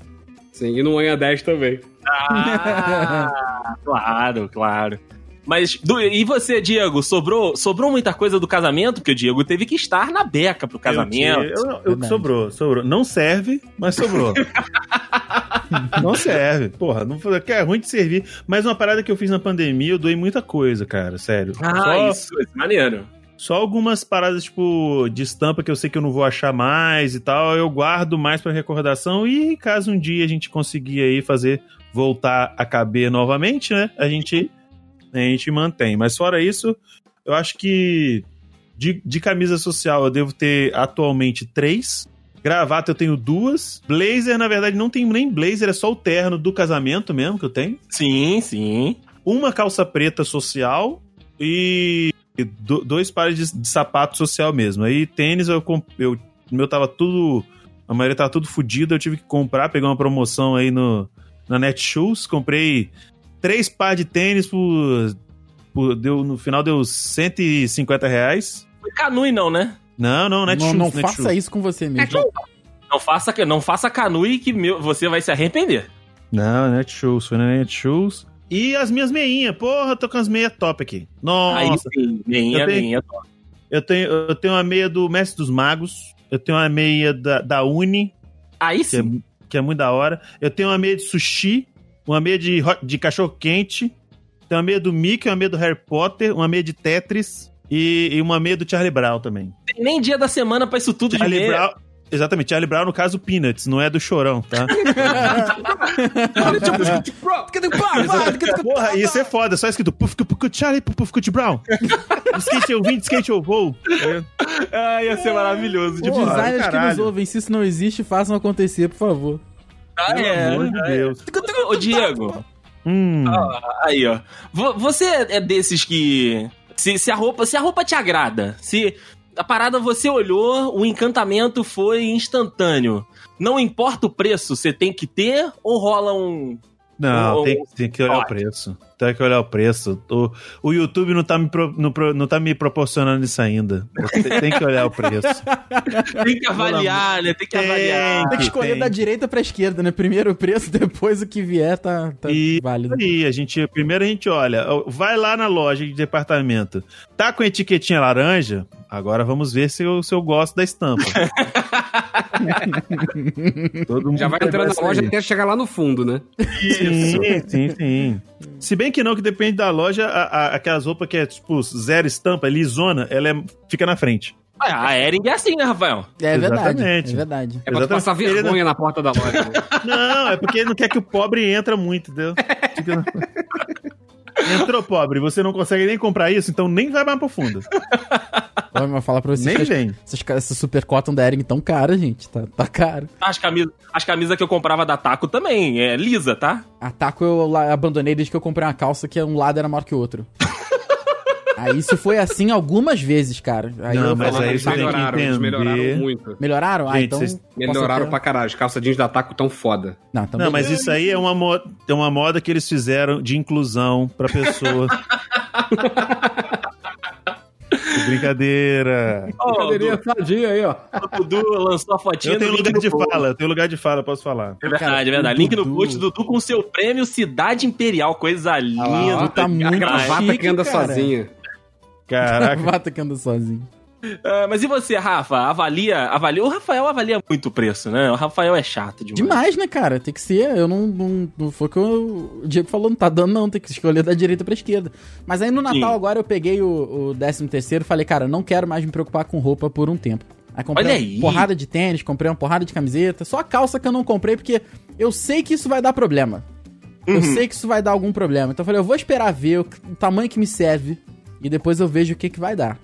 Speaker 5: Sim, e no Manhã 10 também.
Speaker 3: Ah, claro, claro. Mas, du- e você, Diego, sobrou, sobrou muita coisa do casamento? Porque o Diego teve que estar na beca pro casamento.
Speaker 4: Eu, eu, eu, sobrou, sobrou. Não serve, mas sobrou. não serve. Porra, não, é ruim de servir. Mas uma parada que eu fiz na pandemia, eu doei muita coisa, cara, sério.
Speaker 3: Ah,
Speaker 4: só,
Speaker 3: isso, isso, maneiro.
Speaker 4: só algumas paradas, tipo, de estampa que eu sei que eu não vou achar mais e tal, eu guardo mais pra recordação. E caso um dia a gente conseguir aí fazer voltar a caber novamente, né? A gente, a gente mantém. Mas fora isso, eu acho que de, de camisa social eu devo ter atualmente três. Gravata eu tenho duas. Blazer, na verdade, não tenho nem blazer, é só o terno do casamento mesmo que eu tenho.
Speaker 3: Sim, sim.
Speaker 4: Uma calça preta social e do- dois pares de, de sapato social mesmo. Aí tênis eu, eu o meu tava tudo. A maioria tava tudo fodido, eu tive que comprar, pegar uma promoção aí no, na Netshoes, comprei três pares de tênis por, por- deu, no final deu 150 reais.
Speaker 3: Foi Canui não, né?
Speaker 4: Não, não,
Speaker 2: Não,
Speaker 4: Netshoes.
Speaker 2: não
Speaker 4: Netshoes.
Speaker 2: faça isso com você mesmo.
Speaker 3: Não faça, não faça Canui que meu- você vai se arrepender.
Speaker 4: Não, Netshoes, foi na Netshoes. E as minhas meinhas, porra, tô com as meias top aqui. Nossa,
Speaker 3: Aí sim, meinha,
Speaker 4: Eu tenho-
Speaker 3: meinha.
Speaker 4: eu tenho, eu tenho uma meia do Mestre dos Magos, eu tenho uma meia da, da Uni,
Speaker 3: Aí
Speaker 4: é,
Speaker 3: sim.
Speaker 4: Que é muito da hora. Eu tenho uma meia de sushi, uma meia de, de cachorro quente, tenho uma meia do Mickey, uma meia do Harry Potter, uma meia de Tetris e, e uma meia do Charlie Brown também.
Speaker 3: Tem nem dia da semana pra isso tudo de
Speaker 4: Charlie
Speaker 3: meia.
Speaker 4: Brown, exatamente, Charlie Brown no caso Peanuts, não é do Chorão, tá? Porra, isso é foda, só escrito Puff Puff Puff Charlie Puff Puff Puff Brown. Skate eu vim, skate eu vou.
Speaker 3: Ah, ia ser maravilhoso. De
Speaker 2: Os
Speaker 4: Porra,
Speaker 2: designers que nos
Speaker 4: caralho.
Speaker 2: ouvem, se isso não existe, façam acontecer, por favor.
Speaker 3: Ah,
Speaker 4: Pelo
Speaker 3: é.
Speaker 4: amor de Deus.
Speaker 3: Ô, Diego,
Speaker 4: Hum.
Speaker 3: aí, ó. Vo- Você é desses que. Se, se a roupa, se a roupa te agrada, se a parada você olhou, o encantamento foi instantâneo. Não importa o preço, você tem que ter ou rola um.
Speaker 4: Não,
Speaker 3: Ou-
Speaker 4: tem, tem que olhar o preço. Tem que olhar o preço. O, o YouTube não tá, me pro- não, não tá me proporcionando isso ainda. Tem, tem que olhar o preço.
Speaker 3: Tem que avaliar, né? Tem que
Speaker 4: Tem.
Speaker 3: avaliar.
Speaker 2: Tem que escolher
Speaker 4: tem.
Speaker 2: da direita pra esquerda, né? Primeiro o preço, depois o que vier tá, tá
Speaker 4: E
Speaker 2: válido.
Speaker 4: aí, a gente, primeiro a gente olha, vai lá na loja de departamento, tá com etiquetinha laranja? Agora vamos ver se eu, se eu gosto da estampa. Todo mundo
Speaker 5: Já vai entrando na loja
Speaker 4: aí.
Speaker 5: até chegar lá no fundo, né?
Speaker 4: Sim, sim, sim. Se bem que não, que depende da loja, a- a- aquelas roupas que é tipo zero estampa, lisona, ela é- fica na frente.
Speaker 3: Ah, a Ering é assim, né, Rafael?
Speaker 2: É verdade.
Speaker 4: Exatamente.
Speaker 2: É verdade.
Speaker 5: É pra tu passar
Speaker 4: Ele
Speaker 5: vergonha na porta da loja. né?
Speaker 4: Não, é porque ele não quer que o pobre entra muito, entendeu? Entrou pobre, você não consegue nem comprar isso, então nem vai mais pro fundo.
Speaker 2: Vamos eu falar pra vocês
Speaker 4: Nem
Speaker 2: que as-
Speaker 4: vem.
Speaker 2: essas, essas super cotton da Ering tão caras, gente. Tá, tá caro.
Speaker 3: As camisas, as camisas que eu comprava da Taco também, é lisa, tá?
Speaker 2: A Taco eu abandonei desde que eu comprei uma calça que um lado era maior que o outro. Aí isso foi assim algumas vezes, cara. Aí
Speaker 4: Não,
Speaker 2: eu
Speaker 4: mas aí
Speaker 5: eles
Speaker 4: você tem que
Speaker 5: melhoraram, eles melhoraram muito.
Speaker 2: Melhoraram? ah,
Speaker 4: Gente,
Speaker 2: então.
Speaker 4: vocês
Speaker 5: Melhoraram pra caralho. As calças jeans da Taco tão foda.
Speaker 2: Não, então
Speaker 4: Não, mas isso aí é uma, mo é uma moda que eles fizeram de inclusão pra pessoa. Brincadeira.
Speaker 3: Ó, o
Speaker 5: Cadeirinha sadia aí, ó.
Speaker 3: Du- o Dudu lançou a fotinha
Speaker 4: Eu tenho lugar
Speaker 3: no
Speaker 4: de
Speaker 3: post.
Speaker 4: fala, eu tenho lugar de fala, eu posso falar.
Speaker 3: É verdade,
Speaker 2: Cara,
Speaker 3: é verdade. Link no
Speaker 2: Dudu-
Speaker 3: post, Dudu com seu prêmio Cidade Imperial. Coisa linda.
Speaker 2: Dudu tá muito
Speaker 5: A gravata
Speaker 2: chique,
Speaker 5: que anda
Speaker 2: cara.
Speaker 5: sozinha.
Speaker 4: Caraca.
Speaker 2: Gravata que anda sozinho.
Speaker 3: Ah, mas e você, Rafa? Avalia, avalia. O Rafael avalia muito o preço, né? O Rafael é chato demais.
Speaker 2: Demais, né, cara? Tem que ser. Eu não. Não, não foi o que eu- o Diego falou, não tá dando, não. Tem que escolher da direita pra esquerda. Mas aí no Natal
Speaker 3: Sim.
Speaker 2: agora eu peguei o, o 13 terceiro e falei, cara, não quero mais me preocupar com roupa por um tempo. Aí comprei
Speaker 3: Olha
Speaker 2: uma
Speaker 3: aí.
Speaker 2: porrada de tênis, comprei uma porrada de camiseta. Só a calça que eu não comprei, porque eu sei que isso vai dar problema. Eu
Speaker 3: Uhum.
Speaker 2: sei que isso vai dar algum problema. Então eu falei, eu vou esperar ver o, o tamanho que me serve e depois eu vejo o que, que vai dar.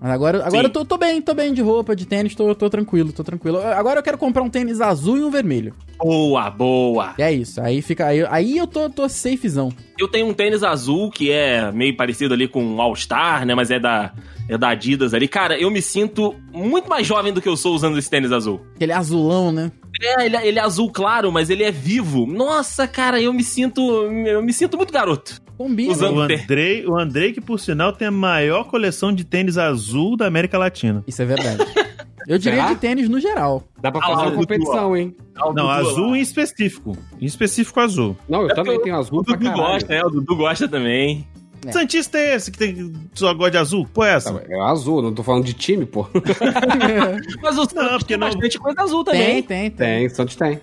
Speaker 2: Mas agora, agora
Speaker 3: Sim.
Speaker 2: eu tô, tô bem, tô bem de roupa, de tênis, tô, tô tranquilo, tô tranquilo. Agora eu quero comprar um tênis azul e um vermelho.
Speaker 3: Boa, boa.
Speaker 2: E é isso. Aí fica. Aí, aí eu tô, tô safezão.
Speaker 3: Eu tenho um tênis azul que é meio parecido ali com um All Star, né? Mas é da, é da Adidas ali. Cara, eu me sinto muito mais jovem do que eu sou usando esse tênis azul.
Speaker 2: Aquele azulão, né?
Speaker 3: É, ele, ele é azul claro, mas ele é vivo. Nossa, cara, eu me sinto. Eu me sinto muito garoto.
Speaker 2: Combina.
Speaker 3: Usando-
Speaker 4: O Andrei, o Andrei, que por sinal tem a maior coleção de tênis azul da América Latina.
Speaker 2: Isso é verdade. Eu diria
Speaker 5: Será?
Speaker 2: de tênis no geral.
Speaker 5: Dá pra
Speaker 3: Ah lá,
Speaker 5: fazer
Speaker 3: o
Speaker 5: uma
Speaker 3: Dudu,
Speaker 5: competição, hein?
Speaker 4: Não, azul em específico. Em específico azul.
Speaker 5: Não, eu
Speaker 3: É
Speaker 5: também tenho
Speaker 3: O
Speaker 5: azul pra
Speaker 3: Dudu gosta, é, o Dudu gosta também.
Speaker 2: É.
Speaker 4: Santista é esse que tem só gosta de azul? Pô, é essa?
Speaker 5: Tá, É azul, não tô falando de time, pô.
Speaker 3: Mas o Santos
Speaker 4: porque
Speaker 3: tem
Speaker 4: não-
Speaker 3: bastante coisa azul
Speaker 2: tem,
Speaker 3: também.
Speaker 2: tem, tem.
Speaker 5: Tem, o Santos tem. O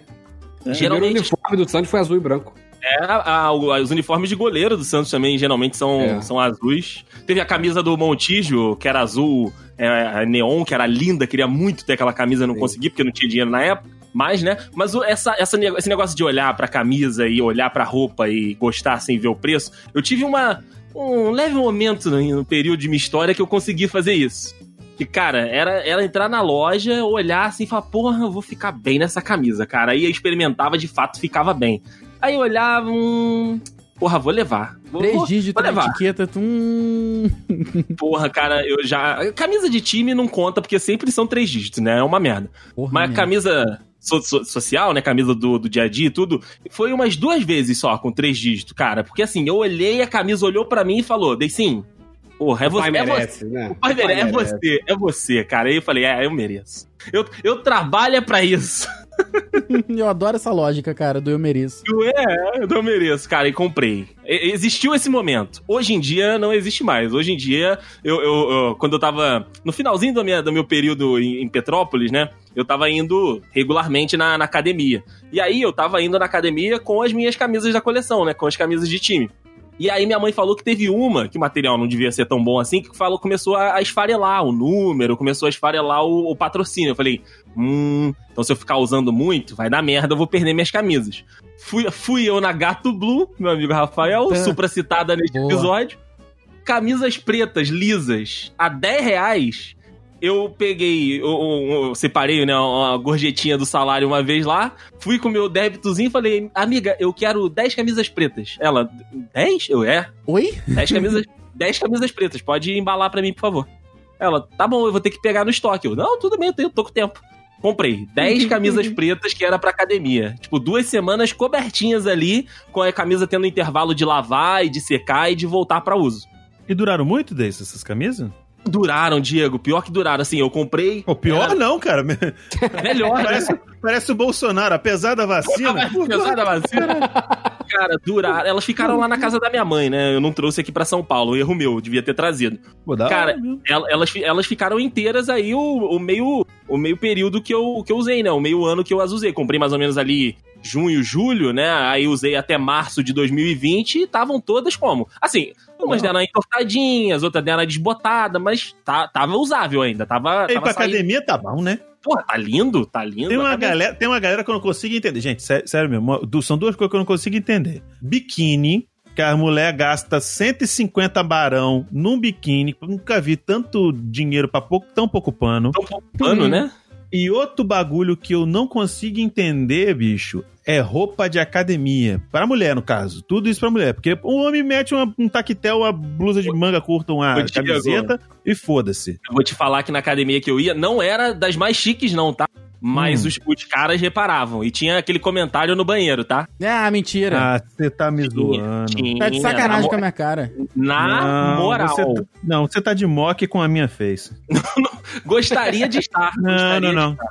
Speaker 5: primeiro
Speaker 3: Geralmente
Speaker 5: uniforme do Santos foi azul e branco.
Speaker 3: é, a- a- os uniformes de goleiro do Santos também geralmente são,
Speaker 5: É.
Speaker 3: são azuis. Teve a camisa do Montijo, que era azul é, neon, que era linda, queria muito ter aquela camisa, não
Speaker 5: Sim.
Speaker 3: consegui porque não tinha dinheiro na época. Mas, né? Mas o- essa, essa, esse negócio de olhar pra camisa e olhar pra roupa e gostar sem ver o preço, eu tive uma, um leve momento no, no período de minha história que eu consegui fazer isso. Que, cara, era, era entrar na loja, olhar assim e falar, porra, eu vou ficar bem nessa camisa, cara. Aí eu experimentava, de fato, ficava bem. Aí eu olhava, hum, porra, vou levar. Vou,
Speaker 2: Três dígitos na etiqueta. tu- Hum...
Speaker 3: Porra, cara, eu já. Camisa de time não conta, porque sempre são três dígitos, né? É uma merda.
Speaker 2: Porra,
Speaker 3: Mas a
Speaker 2: mesmo.
Speaker 3: camisa so- so- social, né? Camisa do, do dia a dia e tudo, foi umas duas vezes só com três dígitos, cara. Porque assim, eu olhei, a camisa olhou pra mim e falou: Deicinho, porra, é
Speaker 5: O
Speaker 3: você.
Speaker 5: pai
Speaker 3: É você.
Speaker 5: merece, né?
Speaker 3: O pai merece, é
Speaker 5: merece.
Speaker 3: você, é você, cara. Aí eu falei, é, eu mereço. Eu, eu trabalho é pra isso.
Speaker 2: Eu adoro essa lógica, cara, do eu mereço.
Speaker 3: Eu, é, eu mereço, cara, e comprei. Existiu esse momento. Hoje em dia não existe mais. Hoje em dia, eu, eu- eu- quando eu tava no finalzinho do, minha, do meu período em, em Petrópolis, né? Eu tava indo regularmente na, na academia. E aí eu tava indo na academia com as minhas camisas da coleção, né? Com as camisas de time. E aí minha mãe falou que teve uma, que o material não devia ser tão bom assim, que falou, começou a, a esfarelar o número, começou a esfarelar o, o patrocínio. Eu falei, hum, então se eu ficar usando muito, vai dar merda, eu vou perder minhas camisas. Fui, fui eu na Gato Blue, meu amigo Rafael,
Speaker 2: Tá.
Speaker 3: supra citada neste
Speaker 2: Boa.
Speaker 3: episódio. Camisas pretas, lisas, a 10 reais. Eu peguei, eu, eu- eu separei, né, uma gorjetinha do salário uma vez lá, fui com o meu débitozinho e falei, amiga, eu quero 10 camisas pretas. Ela, 10? Eu, é,
Speaker 2: Oi?
Speaker 3: 10 camisas, 10 camisas pretas, pode embalar pra mim, por favor. Ela, tá bom, eu vou ter que pegar no estoque. Eu, não, tudo bem, eu tenho, tô com tempo. Comprei 10 camisas pretas que era pra academia. Tipo, duas semanas cobertinhas ali, com a camisa tendo intervalo de lavar e de secar e de voltar pra uso.
Speaker 4: E duraram muito dessas essas camisas?
Speaker 3: Duraram, Diego, pior que duraram. Assim, eu comprei.
Speaker 4: O pior
Speaker 3: Era-
Speaker 4: não, cara.
Speaker 3: Melhor, né?
Speaker 4: Parece, parece o Bolsonaro, apesar da vacina.
Speaker 3: Apesar da vacina. Cara, duraram. Elas ficaram lá na casa da minha mãe, né? Eu não trouxe aqui pra São Paulo. Erro meu, devia ter trazido. Cara,
Speaker 4: hora
Speaker 3: Elas, elas ficaram inteiras aí o, o meio o meio período que eu, que eu usei, né? O meio ano que eu as usei. Comprei mais ou menos ali junho, julho, né? Aí usei até março de 2020 e estavam todas como? Assim, umas deram uma entortadinhas, outras deram uma desbotada, mas tá, tava usável ainda. Tava,
Speaker 4: Aí
Speaker 3: tava
Speaker 4: pra
Speaker 3: saindo-
Speaker 4: academia tá bom, né?
Speaker 3: Porra, tá lindo, tá lindo.
Speaker 4: Tem uma,
Speaker 3: Academia-
Speaker 4: galera, tem uma galera que eu não consigo entender. Gente, sé- sério, mesmo. São duas coisas que eu não consigo entender: biquíni que a mulher gasta 150 barão num biquíni. Nunca vi tanto dinheiro pra pouco, tão pouco pano.
Speaker 3: Tão pouco pano, né?
Speaker 4: E outro bagulho que eu não consigo entender, bicho, é roupa de academia. Pra mulher, no caso. Tudo isso pra mulher. Porque o homem mete uma, um taquetel, uma blusa de manga curta, uma camiseta e foda-se.
Speaker 3: Eu vou te falar que na academia que eu ia, não era das mais chiques, não, tá? Mas
Speaker 4: Hum.
Speaker 3: os, os caras reparavam. E tinha aquele comentário no banheiro, tá?
Speaker 2: Ah, mentira.
Speaker 4: Ah, você tá me
Speaker 3: Tinha,
Speaker 4: zoando.
Speaker 3: tinha,
Speaker 2: tá de sacanagem
Speaker 3: na,
Speaker 2: com a minha cara.
Speaker 3: na
Speaker 4: Não,
Speaker 3: moral.
Speaker 4: Você tá, não, você tá de mock com a minha face.
Speaker 3: Gostaria de estar.
Speaker 4: Não,
Speaker 3: gostaria
Speaker 4: não, não.
Speaker 3: estar.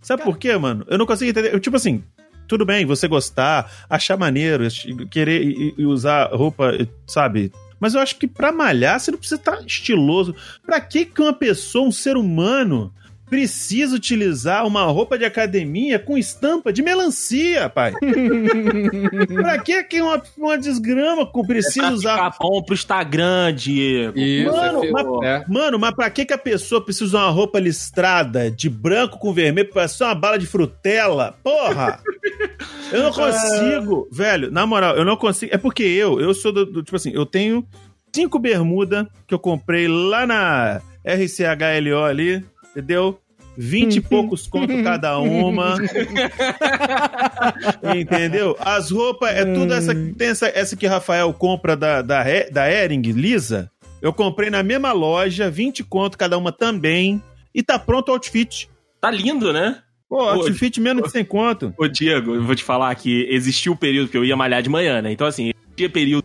Speaker 4: Sabe por quê, mano? Eu não consigo entender. Eu, tipo assim, tudo bem, você gostar, achar maneiro, querer e, e usar roupa, sabe? Mas eu acho que pra malhar você não precisa estar estiloso. Pra que que uma pessoa, um ser humano, precisa utilizar uma roupa de academia com estampa de melancia, pai? pra que que uma, uma desgrama com- precisa usar
Speaker 3: ficar bom pro Instagram, Diego.
Speaker 5: Isso,
Speaker 4: Mano,
Speaker 5: é,
Speaker 4: mas-
Speaker 5: é.
Speaker 4: Mano, mas pra que, que a pessoa precisa usar uma roupa listrada de branco com vermelho pra ser uma bala de frutela? Porra! Eu não consigo, velho, na moral, eu não consigo. É porque eu, eu sou do, do- tipo assim, eu tenho cinco bermuda que eu comprei lá na RCHLO ali, entendeu? Vinte e poucos conto cada uma. Entendeu? As roupas, é tudo essa. Tem essa, essa que Rafael compra da, da, He- da Ering, lisa. Eu comprei na mesma loja, 20 conto cada uma também. E tá pronto o outfit.
Speaker 3: Tá lindo, né?
Speaker 4: Pô, outfit menos de 100 conto.
Speaker 3: Ô, Diego, eu vou te falar que existiu o período que eu ia malhar de manhã, né? Então, assim, existia período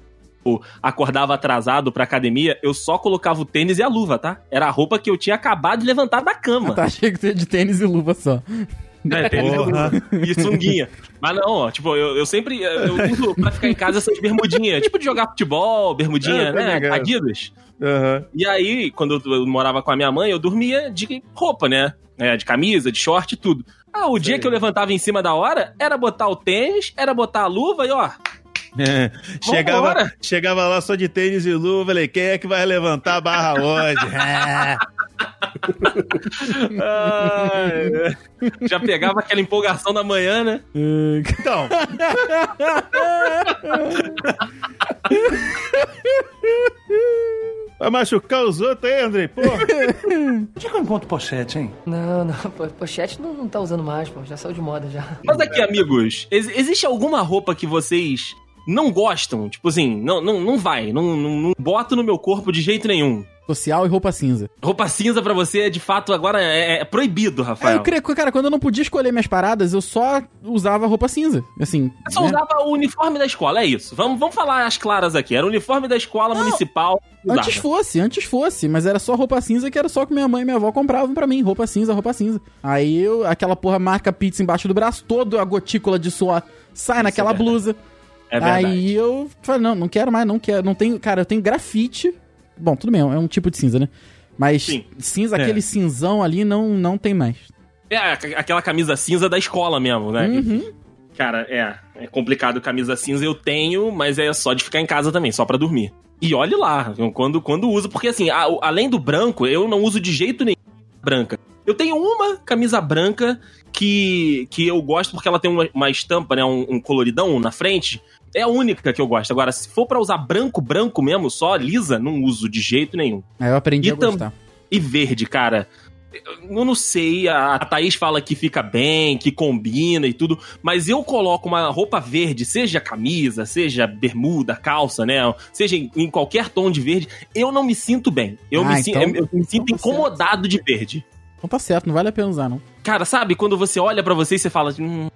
Speaker 3: acordava atrasado pra academia, eu só colocava o tênis e a luva, tá? Era a roupa que eu tinha acabado de levantar da cama.
Speaker 2: Ah, tá, achei que ia de tênis e luva só.
Speaker 3: É, tênis e. E sunguinha. Mas não, ó, tipo, eu, eu sempre eu uso pra ficar em casa essas bermudinhas. Tipo de jogar futebol, bermudinha,
Speaker 4: É,
Speaker 3: né?
Speaker 4: ligado.
Speaker 3: Adidas.
Speaker 4: Aham.
Speaker 3: E aí, quando eu, eu morava com a minha mãe, eu dormia de roupa, né? É, de camisa, de short e tudo. Ah, o dia que eu levantava em cima da hora, era botar o tênis, era botar a luva e ó,
Speaker 4: É. Chegava, chegava lá só de tênis e luva, falei, quem é que vai levantar a barra hoje? É.
Speaker 3: Ai, já pegava aquela empolgação da manhã, né?
Speaker 4: Então, vai machucar os outros aí, Andrei? Porra.
Speaker 6: Onde é que eu encontro pochete, hein?
Speaker 7: Não, não, po- pochete não, não tá usando mais, pô. Já saiu de moda já.
Speaker 3: Mas aqui, amigos, ex- existe alguma roupa que vocês não gostam? Tipo assim, não, não, não vai, não, não, não boto no meu corpo de jeito nenhum.
Speaker 2: Social e roupa cinza.
Speaker 3: Roupa cinza pra você, de fato, agora é, é proibido,
Speaker 2: É,
Speaker 3: Rafael.
Speaker 2: eu creio que, cara, quando eu não podia escolher minhas paradas, eu só usava roupa cinza. Assim.
Speaker 3: Você só
Speaker 2: né?
Speaker 3: usava o uniforme da escola, é isso. Vamos, vamos falar as claras aqui. Era o uniforme da escola municipal. usava.
Speaker 2: Antes fosse, antes fosse, mas era só roupa cinza que era só que minha mãe e minha avó compravam pra mim. Roupa cinza, roupa cinza. Aí eu, aquela porra marca pizza embaixo do braço, toda a gotícula de suor sai naquela
Speaker 3: é verdade. É verdade.
Speaker 2: Aí eu falei, não, não quero mais, não quero. Não tenho, cara, eu tenho grafite. Bom, tudo bem, é um tipo de cinza, né? Mas
Speaker 3: Sim.
Speaker 2: cinza,
Speaker 4: É.
Speaker 2: aquele cinzão ali, não, não tem mais.
Speaker 3: É, aqu- aquela camisa cinza da escola mesmo, né?
Speaker 2: Uhum.
Speaker 3: Cara, é, é complicado camisa cinza eu tenho, mas é só de ficar em casa também, só pra dormir. E olhe lá, quando, quando uso, porque assim, a- além do branco, eu não uso de jeito nenhum branca. Eu tenho uma camisa branca que, que eu gosto porque ela tem uma, uma estampa, né, um, um coloridão na frente. É a única que eu gosto. Agora, se for pra usar branco, branco mesmo, só lisa, não uso de jeito nenhum.
Speaker 2: Aí eu aprendi
Speaker 3: E
Speaker 2: a gostar.
Speaker 3: E verde, cara. Eu não sei, a Thaís fala que fica bem, que combina e tudo, mas eu coloco uma roupa verde, seja camisa, seja bermuda, calça, né? Seja em, em qualquer tom de verde, eu não me sinto bem. Eu,
Speaker 2: Ah,
Speaker 3: me,
Speaker 2: então-
Speaker 3: eu me sinto
Speaker 2: então tá
Speaker 3: incomodado de verde.
Speaker 2: Então tá certo, não vale a pena usar, não.
Speaker 3: Cara, sabe, quando você olha pra você e você fala, hum,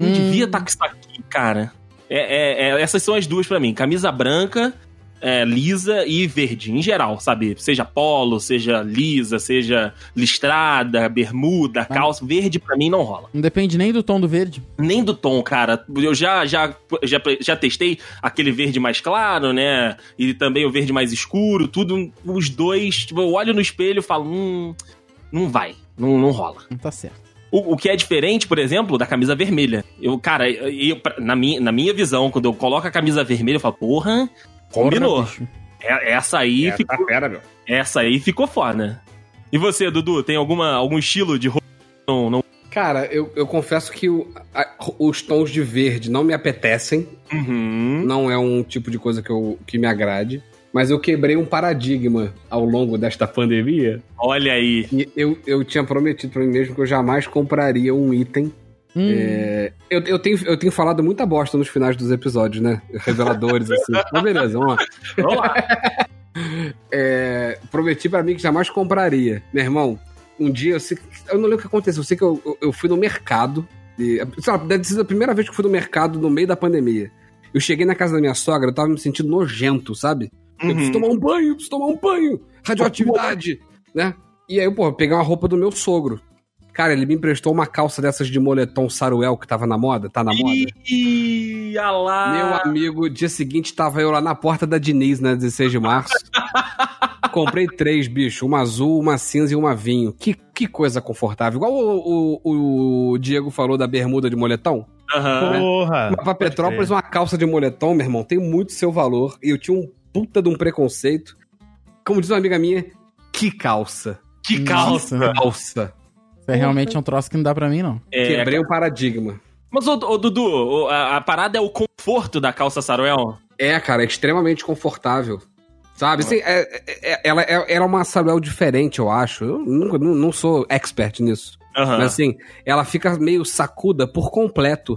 Speaker 3: não
Speaker 2: Hum.
Speaker 3: devia estar com isso aqui, cara. É, é- é- essas são as duas pra mim: camisa branca, é, lisa e verde, em geral, sabe? Seja polo, seja lisa, seja listrada, bermuda, calça. Verde pra mim não rola.
Speaker 2: Não depende nem do tom do verde.
Speaker 3: Nem do tom, cara. Eu já, já, já, já testei aquele verde mais claro, né? E também o verde mais escuro, tudo. Os dois, tipo, eu olho no espelho e falo, hum, não vai, não, não rola.
Speaker 2: Não tá certo.
Speaker 3: O, o que é diferente, por exemplo, da camisa vermelha. Eu, cara, eu, pra- na, minha, na minha visão, quando eu coloco a camisa vermelha, eu falo, porra, combinou.
Speaker 2: Porra.
Speaker 3: É- essa aí
Speaker 5: É,
Speaker 3: ficou.
Speaker 5: tá fera, meu.
Speaker 3: Essa aí ficou foda. E você, Dudu, tem alguma, algum estilo de roupa? que Não, não...
Speaker 5: Cara, eu, eu confesso que o- a- os tons de verde não me apetecem.
Speaker 3: Uhum.
Speaker 5: Não é um tipo de coisa que, eu, que me agrade. Mas eu quebrei um paradigma ao longo desta pandemia.
Speaker 3: Olha aí.
Speaker 5: E eu, eu tinha prometido pra mim mesmo que eu jamais compraria um item.
Speaker 2: Hum,
Speaker 5: É, eu, eu, tenho, eu tenho falado muita bosta nos finais dos episódios, né? Reveladores, assim. Mas beleza, vamos lá.
Speaker 3: Vamos lá.
Speaker 5: É, prometi pra mim que jamais compraria. Meu irmão, um dia eu sei. Eu não lembro o que aconteceu. Eu sei que eu, eu, eu fui no mercado. E, sei lá, deve sido a primeira vez que eu fui no mercado no meio da pandemia. Eu cheguei na casa da minha sogra, eu tava me sentindo nojento, sabe? Eu preciso
Speaker 3: Uhum.
Speaker 5: tomar um banho, eu preciso tomar um banho. Radioatividade, né? E aí, eu, pô, eu peguei uma roupa do meu sogro. Cara, ele me emprestou uma calça dessas de moletom saruel que tava na moda, tá na moda.
Speaker 3: Ih, lá.
Speaker 5: Meu amigo, dia seguinte tava eu lá na porta da Diniz, né? 16 de março. Comprei três, bicho. Uma azul, uma cinza e uma vinho. Que, que coisa confortável. Igual o, o, o Diego falou da bermuda de moletom.
Speaker 3: Aham.
Speaker 4: Porra!
Speaker 5: Mas pra Petrópolis, uma calça de moletom, meu irmão, tem muito seu valor. E eu tinha um puta de um preconceito. Como diz uma amiga minha, que calça.
Speaker 3: Que calça.
Speaker 2: Nossa,
Speaker 5: Calça.
Speaker 2: Isso é realmente um troço que não dá pra mim, não.
Speaker 3: É,
Speaker 5: Quebrei o paradigma.
Speaker 3: Mas, ô, ô, Dudu, ô, a, a parada é o conforto da calça Saruel?
Speaker 5: É, cara, é extremamente confortável. Sabe? Assim, é- é- é- ela é, era uma saruel diferente, eu acho. Eu nunca, não, não sou expert nisso.
Speaker 3: Aham.
Speaker 5: Mas assim, ela fica meio sacuda por completo.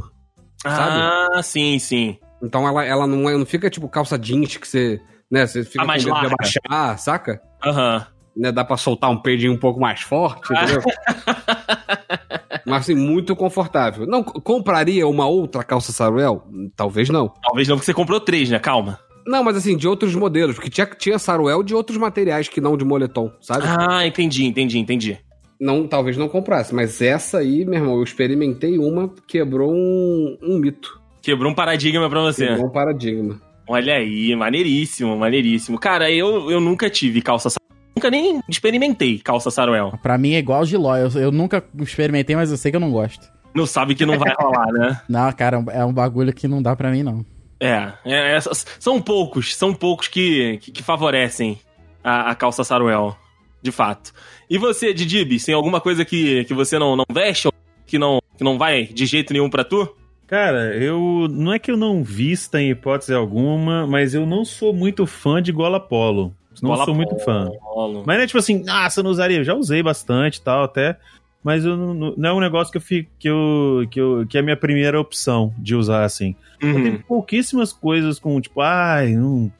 Speaker 5: sabe?
Speaker 3: Ah, sim, sim.
Speaker 5: Então ela, ela não, é- não fica tipo calça jeans que você. Né, você fica
Speaker 3: Ah, mais
Speaker 5: com medo de abaixar, saca?
Speaker 3: Aham.
Speaker 5: Né, dá pra soltar um peidinho um pouco mais forte, entendeu? Mas assim, muito confortável. Não, compraria uma outra calça saruel? Talvez não.
Speaker 3: Talvez não, porque você comprou três, né? Calma.
Speaker 5: Não, mas assim, de outros modelos. Porque tinha, tinha saruel de outros materiais que não de moletom, sabe?
Speaker 3: Ah, entendi, entendi, entendi.
Speaker 5: Não, talvez não comprasse. Mas essa aí, meu irmão, eu experimentei uma, quebrou um, um mito.
Speaker 3: Quebrou um paradigma pra você.
Speaker 5: Quebrou um paradigma.
Speaker 3: Olha aí, maneiríssimo, maneiríssimo. Cara, eu, eu nunca tive calça Saruel. Nunca nem experimentei calça Saruel.
Speaker 2: Pra mim é igual giló. Eu, eu nunca experimentei, mas eu sei que eu não gosto.
Speaker 3: Não sabe que não vai rolar, né?
Speaker 2: Não, cara, é um bagulho que não dá pra mim, não.
Speaker 3: É, é, é, são poucos, são poucos que, que, que favorecem a, a calça Saruel, de fato. E você, Didibis, tem alguma coisa que, que você não, não veste ou que não, que não vai de jeito nenhum pra tu?
Speaker 4: Cara, eu. Não é que eu não vista em hipótese alguma, mas eu não sou muito fã de gola polo. Não
Speaker 3: Gola
Speaker 4: sou muito fã.
Speaker 3: polo.
Speaker 4: Mas não é tipo assim, nossa, eu não usaria. Eu já usei bastante e tal, até. Mas eu não, não- é um negócio que eu fico. Que, eu, que, eu, que é a minha primeira opção de usar assim. Eu
Speaker 3: Uhum.
Speaker 4: tenho pouquíssimas coisas com, tipo, ai, não,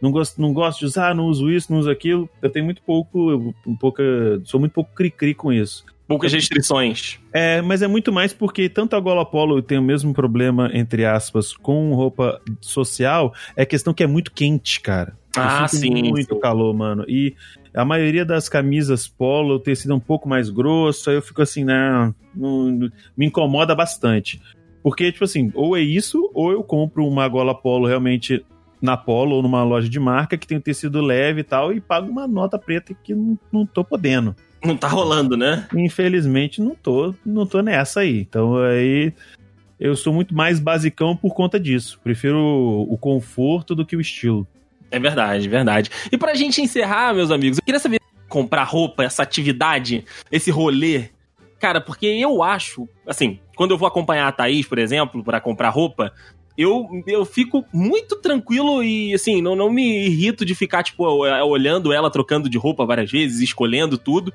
Speaker 4: não, gosto, não gosto de usar, não uso isso, não uso aquilo. Eu tenho muito pouco, um pouca, sou muito pouco cri-cri com isso.
Speaker 3: Poucas restrições.
Speaker 4: É, mas é muito mais porque tanto a Gola Polo tem o mesmo problema, entre aspas, com roupa social, é questão que é muito quente, cara. Eu
Speaker 3: Ah, sim,
Speaker 4: Muito
Speaker 3: sim.
Speaker 4: calor, mano. E a maioria das camisas polo tem sido um pouco mais grosso, aí eu fico assim, não, não- não- me incomoda bastante. Porque, tipo assim, ou é isso, ou eu compro uma gola polo realmente na Polo ou numa loja de marca que tem um tecido leve e tal, e pago uma nota preta que não, não tô podendo.
Speaker 3: Não tá rolando, né?
Speaker 4: Infelizmente, não tô, não tô nessa aí. Então aí eu sou muito mais basicão por conta disso. Prefiro o, o conforto do que o estilo.
Speaker 3: É verdade, verdade. E pra gente encerrar, meus amigos, eu queria saber comprar roupa, essa atividade, esse rolê. Cara, porque eu acho, assim, quando eu vou acompanhar a Thaís, por exemplo, pra comprar roupa, eu, eu fico muito tranquilo e, assim, não, não me irrito de ficar, tipo, olhando ela trocando de roupa várias vezes, escolhendo tudo.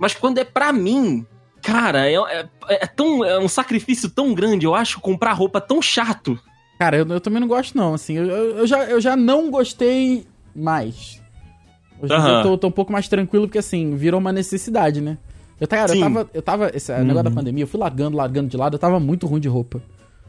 Speaker 3: Mas quando é pra mim, cara, é, é, é tão, é um sacrifício tão grande. Eu acho comprar roupa tão chato.
Speaker 2: Cara, eu, eu também não gosto, não. Assim, eu, eu, já, eu já não gostei mais. Hoje
Speaker 3: Aham.
Speaker 2: eu tô, tô um pouco mais tranquilo, porque assim, virou uma necessidade, né? Eu, cara, eu tava. Eu tava. Esse negócio da pandemia, eu fui largando, largando de lado, eu tava muito ruim de roupa.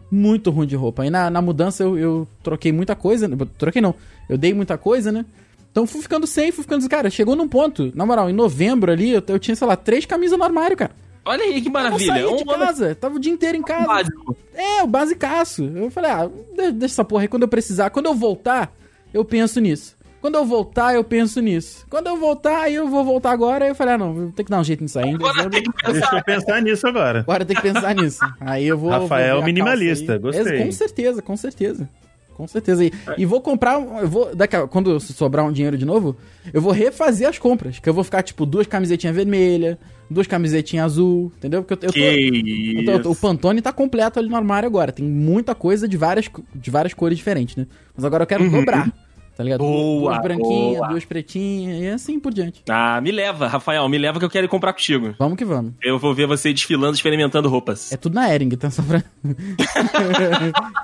Speaker 2: Muito ruim de roupa. Aí na, na mudança eu, eu troquei muita coisa. né? Troquei não. Eu dei muita coisa, né? Então fui ficando sem, fui ficando. Cara, chegou num ponto. Na moral, em novembro ali, eu, eu tinha, sei lá, três camisas no armário, cara.
Speaker 3: Olha aí que
Speaker 2: Eu não
Speaker 3: maravilha.
Speaker 2: saía de
Speaker 3: Um
Speaker 2: casa. Tava o dia inteiro em casa.
Speaker 3: básico.
Speaker 2: É, o basicaço. Eu falei, ah, de- deixa essa porra aí. Quando eu precisar, quando eu voltar, eu penso nisso. Quando eu voltar, eu penso nisso. Quando eu voltar, aí eu vou voltar agora. Aí eu falei, ah, não, vou ter que dar um jeito nisso. Em
Speaker 3: Agora tem que
Speaker 4: Deixa eu pensar nisso agora.
Speaker 2: Agora tem que pensar nisso. Aí eu vou.
Speaker 4: Rafael
Speaker 2: vou
Speaker 4: minimalista, gostei.
Speaker 2: É, com certeza, com certeza. Com certeza. E, e vou comprar. um- Eu vou. Daqui a, quando sobrar um dinheiro de novo, eu vou refazer as compras. Que eu vou ficar, tipo, duas camisetinhas vermelhas, duas camisetinhas azul, entendeu? Porque eu, eu tô-
Speaker 3: Que
Speaker 2: eu tô- eu tô- o. Pantone tá completo ali no armário agora. Tem muita coisa de várias, de várias cores diferentes, né? Mas agora eu quero dobrar. Tá ligado?
Speaker 3: Boa,
Speaker 2: duas branquinhas,
Speaker 3: boa.
Speaker 2: duas pretinhas e assim por diante.
Speaker 3: Ah, me leva, Rafael, me leva que eu quero ir comprar contigo.
Speaker 2: Vamos que vamos.
Speaker 3: Eu vou ver você desfilando, experimentando roupas.
Speaker 2: É tudo na Ering, então só pra.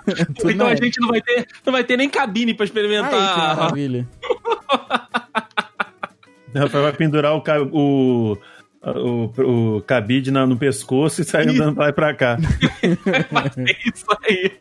Speaker 2: é
Speaker 3: então a
Speaker 2: Ering.
Speaker 3: gente não vai ter, não vai ter nem cabine pra
Speaker 2: Aí, que
Speaker 3: experimentar.
Speaker 2: maravilha.
Speaker 4: O Rafael vai pendurar o, o, o, o cabide na- no pescoço e sair andando pra lá e pra cá.
Speaker 3: É isso aí.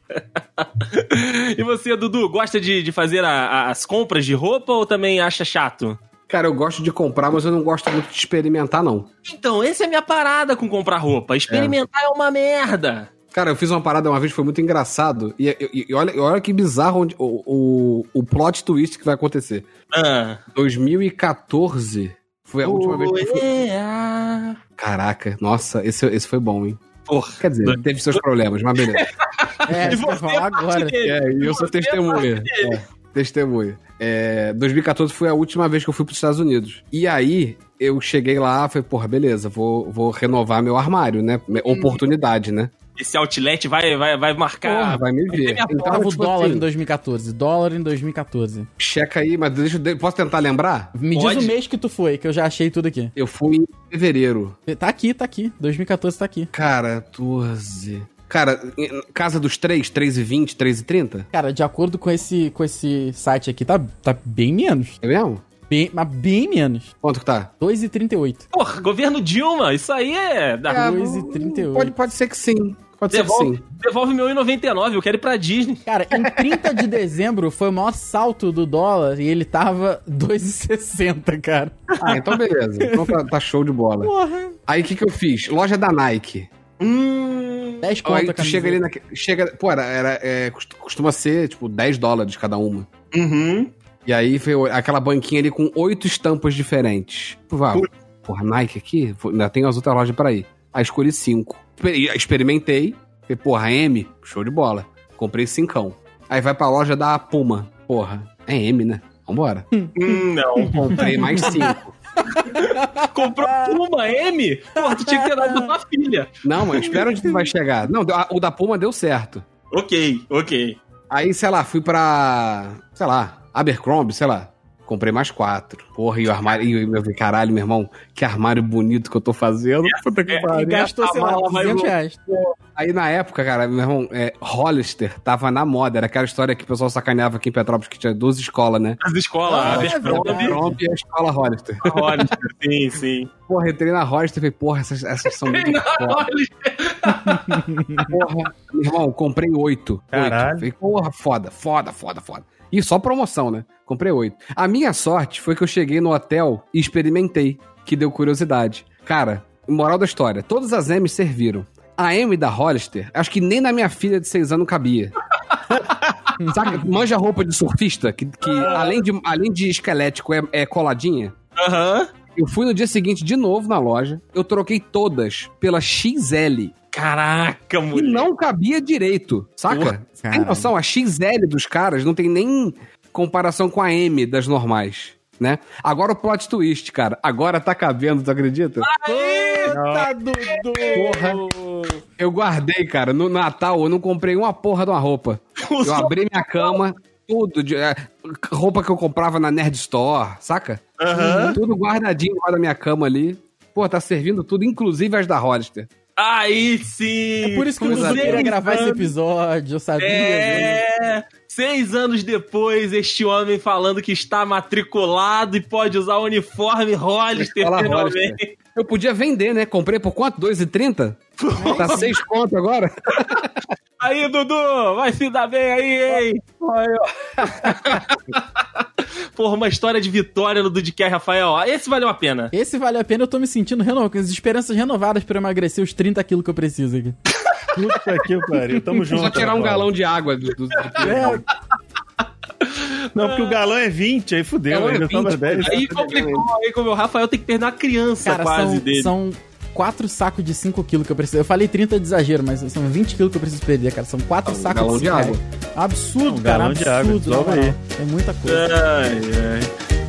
Speaker 3: e você, Dudu, gosta de, de fazer a- a- as compras de roupa ou também acha chato?
Speaker 5: Cara, eu gosto de comprar, mas eu não gosto muito de experimentar, não.
Speaker 3: Então, essa é a minha parada com comprar roupa. Experimentar é, uma merda.
Speaker 5: Cara, eu fiz uma parada uma vez, foi muito engraçado. E, e- e olha, olha que bizarro onde- o, o, o plot twist que vai acontecer.
Speaker 3: Ah.
Speaker 5: 2014 foi a última vez que eu fui.
Speaker 3: É.
Speaker 5: Caraca, nossa, esse, esse foi bom, hein?
Speaker 3: Porra.
Speaker 5: Quer dizer, teve seus problemas, mas beleza.
Speaker 2: É,
Speaker 3: E
Speaker 2: eu ia
Speaker 3: você
Speaker 2: falar
Speaker 3: é
Speaker 2: agora.
Speaker 3: dele.
Speaker 5: É, e eu sou
Speaker 3: é
Speaker 5: testemunha. É, testemunha. É, 2014 foi a última vez que eu fui pros Estados Unidos. E aí, eu cheguei lá, falei, porra, beleza, vou, vou renovar meu armário, né? Oportunidade, né?
Speaker 3: Esse outlet vai, vai, vai marcar.
Speaker 5: Porra, vai me ver.
Speaker 3: minha
Speaker 5: Então,
Speaker 2: Tava o
Speaker 5: tipo
Speaker 2: dólar
Speaker 5: assim,
Speaker 2: em 2014. Dólar em 2014.
Speaker 5: checa aí, mas deixa, eu- posso tentar lembrar?
Speaker 2: Me
Speaker 3: Pode?
Speaker 2: diz o mês que tu foi, que eu já achei tudo aqui.
Speaker 5: Eu fui em fevereiro.
Speaker 2: Tá aqui, tá aqui. 2014 tá aqui.
Speaker 5: Cara, 14. Cara, casa dos 3, 3 e 20, 3 e 30?
Speaker 2: Cara, de acordo com esse, com esse site aqui, tá, tá bem menos.
Speaker 5: É mesmo?
Speaker 2: Bem, mas bem menos.
Speaker 5: Quanto que tá?
Speaker 2: 2,38.
Speaker 3: Porra, governo Dilma, isso aí é. Da...
Speaker 5: É,
Speaker 2: 2,38.
Speaker 5: Pode, pode ser que sim. Pode ser que
Speaker 3: Devolve,
Speaker 5: sim.
Speaker 3: devolve meu 1,99, eu quero ir pra Disney.
Speaker 2: Cara, em 30 de dezembro foi o maior salto do dólar e ele tava 2,60, cara.
Speaker 5: Ah, então beleza. Então tá, tá show de bola.
Speaker 2: Porra.
Speaker 5: Aí o que, que eu fiz? Loja da Nike.
Speaker 3: Hum.
Speaker 2: 10
Speaker 5: Aí
Speaker 2: conto a
Speaker 5: tu chega ali na. Chega, pô, era, era, é, cost- costuma ser, tipo, 10 dólares cada uma.
Speaker 3: Uhum.
Speaker 5: E aí foi aquela banquinha ali com oito estampas diferentes. Pô, ah, porra, Nike aqui? Ainda tem as outras lojas pra ir. Aí escolhi cinco. Exper- Experimentei. Falei, porra, M, show de bola. Comprei cincão. Aí vai pra loja da Puma. Porra, é M, né? Vambora.
Speaker 3: Hum, não.
Speaker 5: Comprei mais cinco.
Speaker 3: Comprou uma M? Porra, tu tinha que ter dado pra tua filha.
Speaker 5: Não, mas espera onde tu vai chegar. Não, o da Puma deu certo.
Speaker 3: Ok, ok.
Speaker 5: Aí, sei lá, fui pra. Sei lá, Abercrombie, sei lá. Comprei mais quatro. Porra, e o armário. E meu caralho, meu irmão, que armário bonito que eu tô fazendo. Puta que
Speaker 2: E
Speaker 5: pariu.
Speaker 2: gastou, sei lá,
Speaker 3: mala vai
Speaker 2: 200
Speaker 3: vo-
Speaker 2: reais.
Speaker 5: Aí na época, cara, meu irmão, é, Hollister tava na moda. Era aquela história que o pessoal sacaneava aqui em Petrópolis, que tinha duas escolas, né?
Speaker 3: As escolas,
Speaker 2: Ah, é
Speaker 3: Abercrombie,
Speaker 5: e a escola Hollister.
Speaker 3: Hollister, sim, sim.
Speaker 5: Porra, entrei na Hollister e falei, porra, essas, essas são muito. Porra, meu irmão, comprei oito.
Speaker 4: Caralho.
Speaker 5: Oito. Falei, porra, foda, foda, foda, foda. E só promoção, né? Comprei oito. A minha sorte foi que eu cheguei no hotel e experimentei, que deu curiosidade. Cara, moral da história, todas as M's serviram. A M da Hollister, acho que nem na minha filha de seis anos cabia. Saca? Manja roupa de surfista, que, que além, de, além de esquelético é, é coladinha.
Speaker 3: Aham.
Speaker 5: Eu fui no dia seguinte de novo na loja. Eu troquei todas pela XL.
Speaker 3: Caraca,
Speaker 5: E
Speaker 3: mulher.
Speaker 5: não cabia direito, saca? Tem
Speaker 2: caralho.
Speaker 5: noção? A XL dos caras não tem nem comparação com a M das normais, né? Agora o plot twist, cara. Agora tá cabendo, tu acredita?
Speaker 2: Eita, Dudu!
Speaker 5: Porra. Eu guardei, cara. No Natal eu não comprei uma porra de uma roupa. Eu abri minha cama, tudo. De, é, roupa que eu comprava na Nerd Store, saca?
Speaker 3: Aham.
Speaker 5: Tudo guardadinho lá da minha cama ali. Pô, tá servindo tudo, inclusive as da Hollister.
Speaker 3: Aí sim!
Speaker 2: É por isso que o
Speaker 5: Coisa
Speaker 2: Dudu queria
Speaker 3: Seis
Speaker 2: gravar esse
Speaker 3: anos.
Speaker 2: episódio, eu sabia. né?
Speaker 3: É, seis anos depois, este homem falando que está matriculado e pode usar o uniforme Hollister finalmente.
Speaker 5: Eu podia vender, né? Comprei por quanto? 2,30? Tá 6 conto agora?
Speaker 3: Aí, Dudu, vai se dar bem aí, hein? Porra, uma história de vitória no Dudcast, Rafael. Esse valeu a pena.
Speaker 2: Esse vale a pena, eu tô me sentindo reno... com as esperanças renovadas pra emagrecer os 30 quilos que eu preciso aqui.
Speaker 4: Puta que pariu. Tamo junto.
Speaker 5: Só tirar um galão de água do. do- do-
Speaker 2: É,
Speaker 4: Não, porque o galão é 20, aí fudeu.
Speaker 5: Galão é
Speaker 4: Ainda sobra
Speaker 5: 20,
Speaker 4: 10.
Speaker 3: Aí complicou, aí como o Rafael tem que perder uma criança
Speaker 2: cara,
Speaker 3: quase
Speaker 2: são,
Speaker 3: dele.
Speaker 2: são 4 sacos de 5 quilos que eu preciso. Eu falei 30 de exagero, mas são 20 quilos que eu preciso perder, cara. São 4
Speaker 5: Um
Speaker 2: sacos
Speaker 5: galão de
Speaker 2: cinco
Speaker 5: água.
Speaker 2: Absurdo,
Speaker 4: Um
Speaker 2: cara.
Speaker 4: galão de água,
Speaker 2: absurdo.
Speaker 4: aí.
Speaker 2: É muita coisa.
Speaker 3: Ai, ai.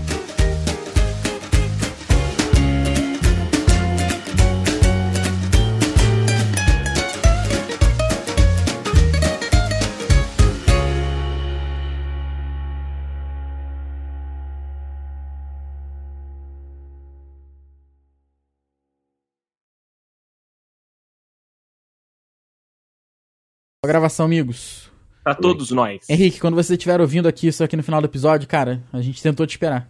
Speaker 2: Boa gravação, amigos.
Speaker 3: Pra todos nós.
Speaker 2: Henrique, quando você estiver ouvindo aqui isso aqui no final do episódio, cara, a gente tentou te esperar.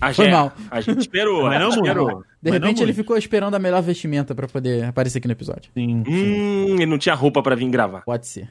Speaker 3: A
Speaker 2: Foi
Speaker 3: gente,
Speaker 2: mal.
Speaker 3: A gente esperou,
Speaker 4: Mas
Speaker 3: a
Speaker 4: não
Speaker 3: esperou.
Speaker 2: De
Speaker 4: Mas não
Speaker 2: repente ele
Speaker 4: muito.
Speaker 2: ficou esperando a melhor vestimenta pra poder aparecer aqui no episódio.
Speaker 4: Sim.
Speaker 3: Hum, ele não tinha roupa pra vir gravar.
Speaker 2: Pode ser.